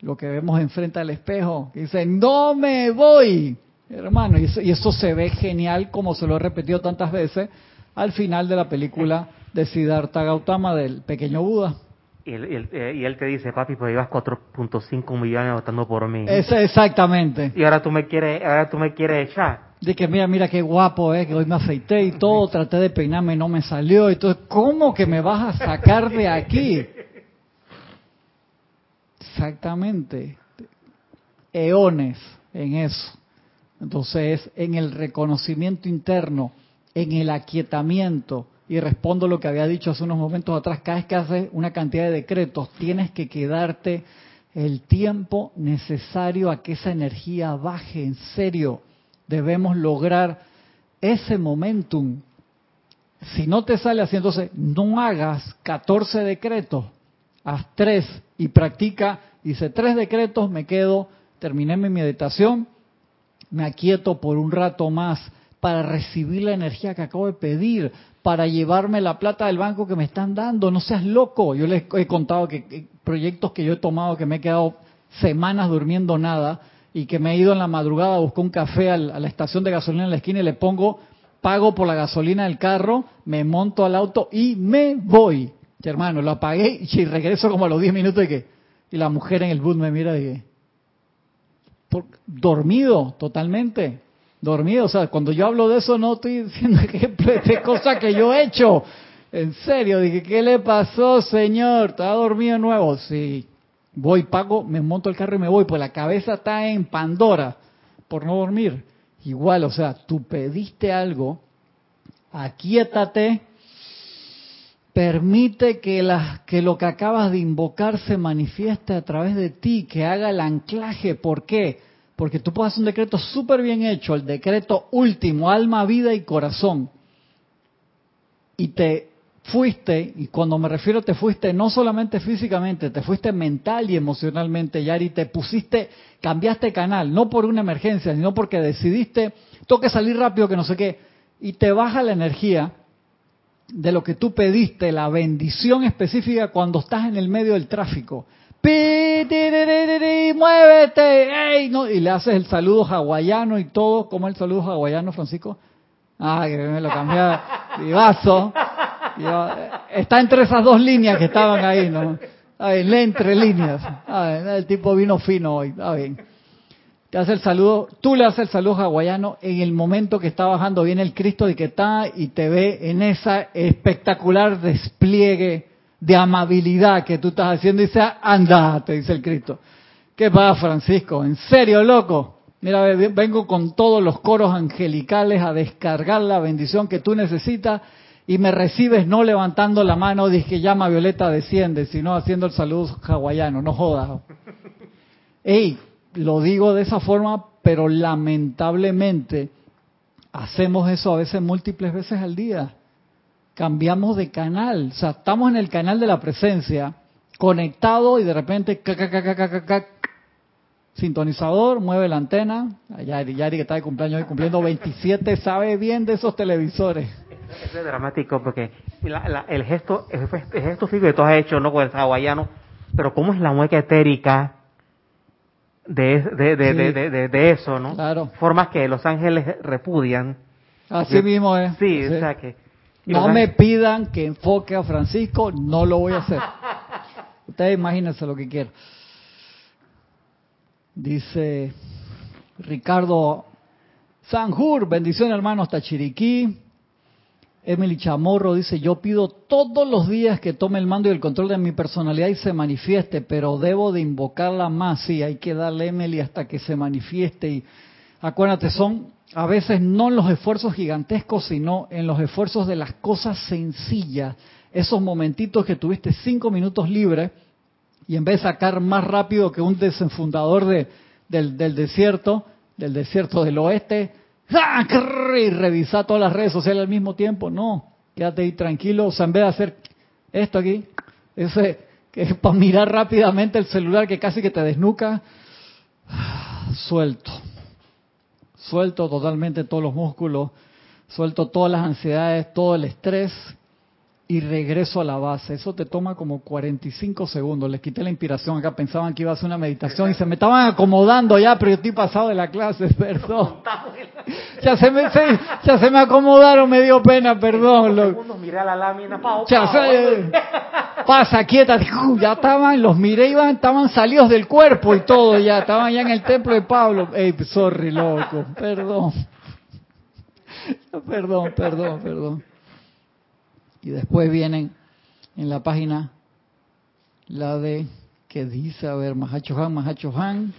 Lo que vemos enfrente al espejo, que dice, no me voy, hermano. Y eso, y eso se ve genial, como se lo he repetido tantas veces, al final de la película de Siddhartha Gautama del pequeño Buda. Y él, eh, y él, te dice, papi, pues llevas 4.5 millones votando por mí. Exactamente. Y ahora tú me quieres, ahora tú me quieres echar. De que mira, mira qué guapo, eh, que hoy me afeité y todo, traté de peinarme, no me salió. Entonces, ¿cómo que me vas a sacar de aquí? Exactamente. Eones en eso. Entonces, en el reconocimiento interno, en el aquietamiento, y respondo lo que había dicho hace unos momentos atrás, cada vez que haces una cantidad de decretos, tienes que quedarte el tiempo necesario a que esa energía baje, en serio, debemos lograr ese momentum. Si no te sale así, entonces no hagas 14 decretos, haz tres y practica, hice tres decretos, me quedo, terminé mi meditación, me aquieto por un rato más para recibir la energía que acabo de pedir, para llevarme la plata del banco que me están dando. No seas loco. Yo les he contado que, proyectos que yo he tomado que me he quedado semanas durmiendo nada y que me he ido en la madrugada a buscar un café a la estación de gasolina en la esquina y le pongo, pago por la gasolina del carro, me monto al auto y me voy. hermano, lo apagué y regreso como a los 10 minutos y que y la mujer en el bus me mira y que dormido totalmente dormido. O sea, cuando yo hablo de eso no estoy diciendo ejemplo de cosas que yo he hecho. En serio, dije, ¿qué le pasó, señor? ¿Estaba dormido de nuevo? Sí. Voy, pago, me monto el carro y me voy, pues la cabeza está en Pandora por no dormir. Igual, o sea, tú pediste algo, aquíétate, permite que, que lo que acabas de invocar se manifieste a través de ti, que haga el anclaje. ¿Por qué? Porque tú puedes hacer un decreto súper bien hecho, el decreto último, alma, vida y corazón. Y te fuiste, y cuando me refiero te fuiste no solamente físicamente, te fuiste mental y emocionalmente, Yari, te pusiste, cambiaste canal, no por una emergencia, sino porque decidiste, toque salir rápido que no sé qué, y te baja la energía de lo que tú pediste, la bendición específica cuando estás en el medio del tráfico. Muévete, no, y le haces el saludo hawaiano y todo, ¿cómo es el saludo hawaiano, Francisco? Ah, que me lo cambié, Está entre esas dos líneas que estaban ahí, ¿no? Ver, lee entre líneas. el tipo vino fino hoy, está bien. Te hace el saludo, tú le haces el saludo hawaiano en el momento que está bajando viene el Cristo de que está y te ve en esa espectacular despliegue de amabilidad que tú estás haciendo y dice, anda, te dice el Cristo. ¿Qué pasa, Francisco? ¿En serio, loco? Mira, vengo con todos los coros angelicales a descargar la bendición que tú necesitas y me recibes no levantando la mano, que llama Violeta desciende, sino haciendo el saludo hawaiano, no jodas. Ey, lo digo de esa forma, pero lamentablemente hacemos eso a veces múltiples veces al día cambiamos de canal. O sea, estamos en el canal de la presencia, conectado y de repente, sintonizador, mueve la antena. Yari, Yari que está de cumpleaños hoy cumpliendo 27, sabe bien de esos televisores. Eso es dramático porque el gesto, el gesto físico que tú has hecho, no con el hawaiano, pero cómo es la mueca etérica de, de, de, de, eso, ¿no? Claro. Formas que los ángeles repudian. Así mismo es. Sí, o sea que no me pidan que enfoque a Francisco, no lo voy a hacer. Ustedes imagínense lo que quieran. Dice Ricardo Sanjur, bendición hermano hasta Chiriquí. Emily Chamorro dice, yo pido todos los días que tome el mando y el control de mi personalidad y se manifieste, pero debo de invocarla más. Sí, hay que darle Emily hasta que se manifieste. Y acuérdate, son a veces no en los esfuerzos gigantescos, sino en los esfuerzos de las cosas sencillas, esos momentitos que tuviste cinco minutos libres y en vez de sacar más rápido que un desenfundador de, del, del desierto, del desierto del oeste, y revisar todas las redes sociales al mismo tiempo, no, quédate ahí tranquilo, o sea, en vez de hacer esto aquí, ese que es para mirar rápidamente el celular que casi que te desnuca, suelto, suelto totalmente todos los músculos, suelto todas las ansiedades, todo el estrés y regreso a la base. Eso te toma como 45 segundos. Les quité la inspiración acá, pensaban que iba a hacer una meditación y se me estaban acomodando ya, pero yo estoy pasado de la clase, perdón. Ya se me, ya se me acomodaron, me dio pena, perdón. la lámina, pasa, quieta, ya estaban, los miré, iban, estaban salidos del cuerpo y todo ya, estaban ya en el templo de Pablo. Ey, sorry, loco, perdón. Perdón, perdón, perdón. Y después vienen en la página la de que dice, a ver, Mahacho Han, Mahacho Han,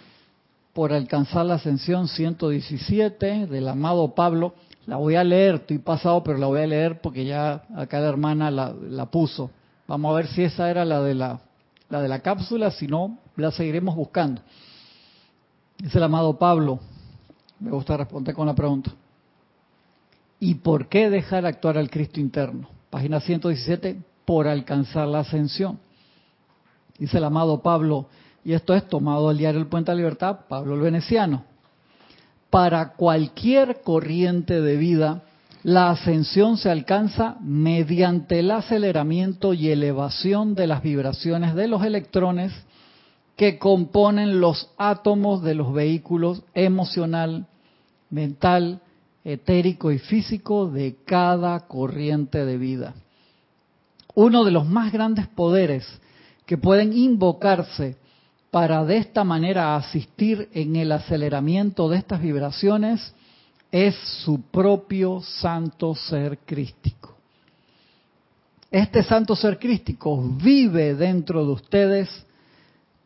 por alcanzar la ascensión 117 del amado Pablo. La voy a leer, estoy pasado, pero la voy a leer porque ya acá la hermana la, la puso. Vamos a ver si esa era la de la, la de la cápsula, si no, la seguiremos buscando. Es el amado Pablo. Me gusta responder con la pregunta. ¿Y por qué dejar actuar al Cristo interno? Página 117, por alcanzar la ascensión. Dice el amado Pablo, y esto es tomado del diario El Puente de la Libertad, Pablo el Veneciano. Para cualquier corriente de vida, la ascensión se alcanza mediante el aceleramiento y elevación de las vibraciones de los electrones que componen los átomos de los vehículos emocional, mental, etérico y físico de cada corriente de vida. Uno de los más grandes poderes que pueden invocarse para de esta manera asistir en el aceleramiento de estas vibraciones es su propio santo ser crístico. Este santo ser crístico vive dentro de ustedes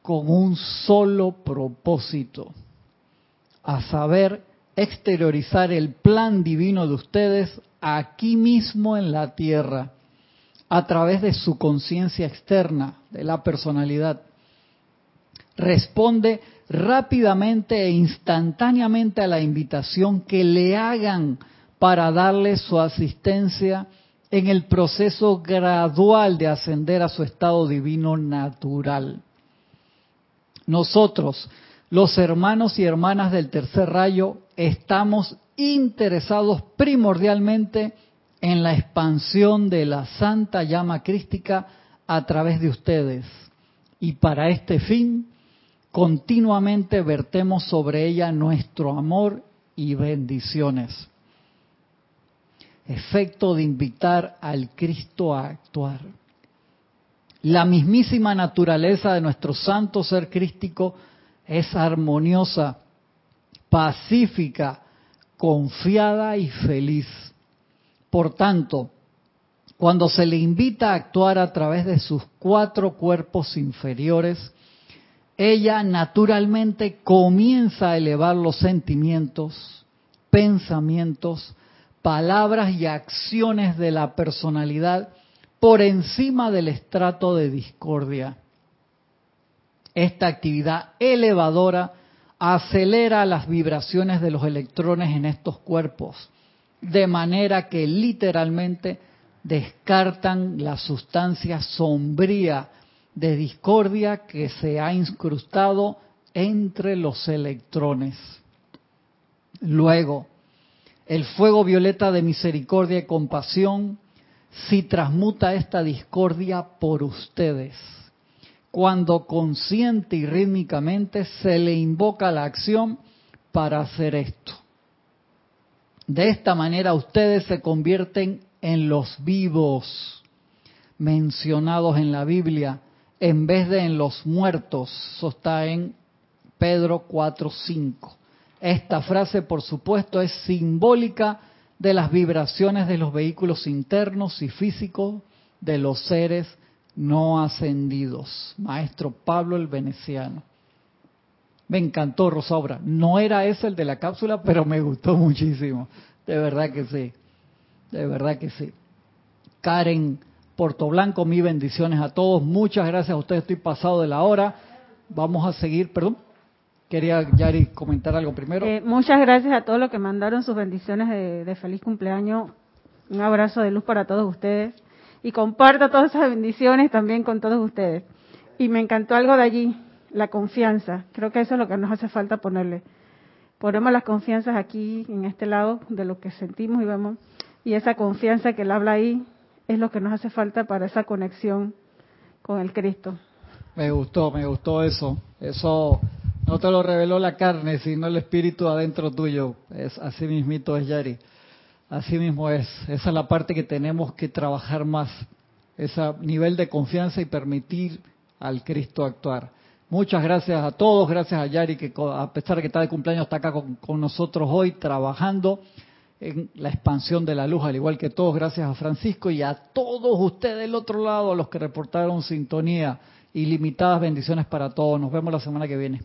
con un solo propósito, a saber, exteriorizar el plan divino de ustedes aquí mismo en la tierra, a través de su conciencia externa, de la personalidad. Responde rápidamente e instantáneamente a la invitación que le hagan para darle su asistencia en el proceso gradual de ascender a su estado divino natural. Nosotros, los hermanos y hermanas del tercer rayo, estamos interesados primordialmente en la expansión de la santa llama crística a través de ustedes. Y para este fin, continuamente vertemos sobre ella nuestro amor y bendiciones. Efecto de invitar al Cristo a actuar. La mismísima naturaleza de nuestro santo ser crístico es armoniosa pacífica, confiada y feliz. Por tanto, cuando se le invita a actuar a través de sus cuatro cuerpos inferiores, ella naturalmente comienza a elevar los sentimientos, pensamientos, palabras y acciones de la personalidad por encima del estrato de discordia. Esta actividad elevadora acelera las vibraciones de los electrones en estos cuerpos, de manera que literalmente descartan la sustancia sombría de discordia que se ha incrustado entre los electrones. Luego, el fuego violeta de misericordia y compasión si transmuta esta discordia por ustedes cuando consciente y rítmicamente se le invoca la acción para hacer esto. De esta manera ustedes se convierten en los vivos mencionados en la Biblia en vez de en los muertos. Eso está en Pedro 4.5. Esta frase, por supuesto, es simbólica de las vibraciones de los vehículos internos y físicos de los seres no ascendidos. Maestro Pablo el Veneciano. Me encantó Rosaura. No era ese el de la cápsula, pero me gustó muchísimo. De verdad que sí. De verdad que sí. Karen Portoblanco, mi bendiciones a todos. Muchas gracias a ustedes. Estoy pasado de la hora. Vamos a seguir, perdón. Quería, Yari, comentar algo primero. Eh, muchas gracias a todos los que mandaron sus bendiciones de feliz cumpleaños. Un abrazo de luz para todos ustedes. Y comparto todas esas bendiciones también con todos ustedes. Y me encantó algo de allí, la confianza. Creo que eso es lo que nos hace falta ponerle. Ponemos las confianzas aquí, en este lado, de lo que sentimos y vemos. Y esa confianza que él habla ahí es lo que nos hace falta para esa conexión con el Cristo. Me gustó, me gustó eso. Eso no te lo reveló la carne, sino el espíritu adentro tuyo. Es así mismito es Yari. Así mismo es. Esa es la parte que tenemos que trabajar más. Ese nivel de confianza y permitir al Cristo actuar. Muchas gracias a todos, gracias a Yari que a pesar de que está de cumpleaños está acá con, nosotros hoy trabajando en la expansión de la luz, al igual que todos, gracias a Francisco y a todos ustedes del otro lado, a los que reportaron sintonía. Ilimitadas bendiciones para todos. Nos vemos la semana que viene.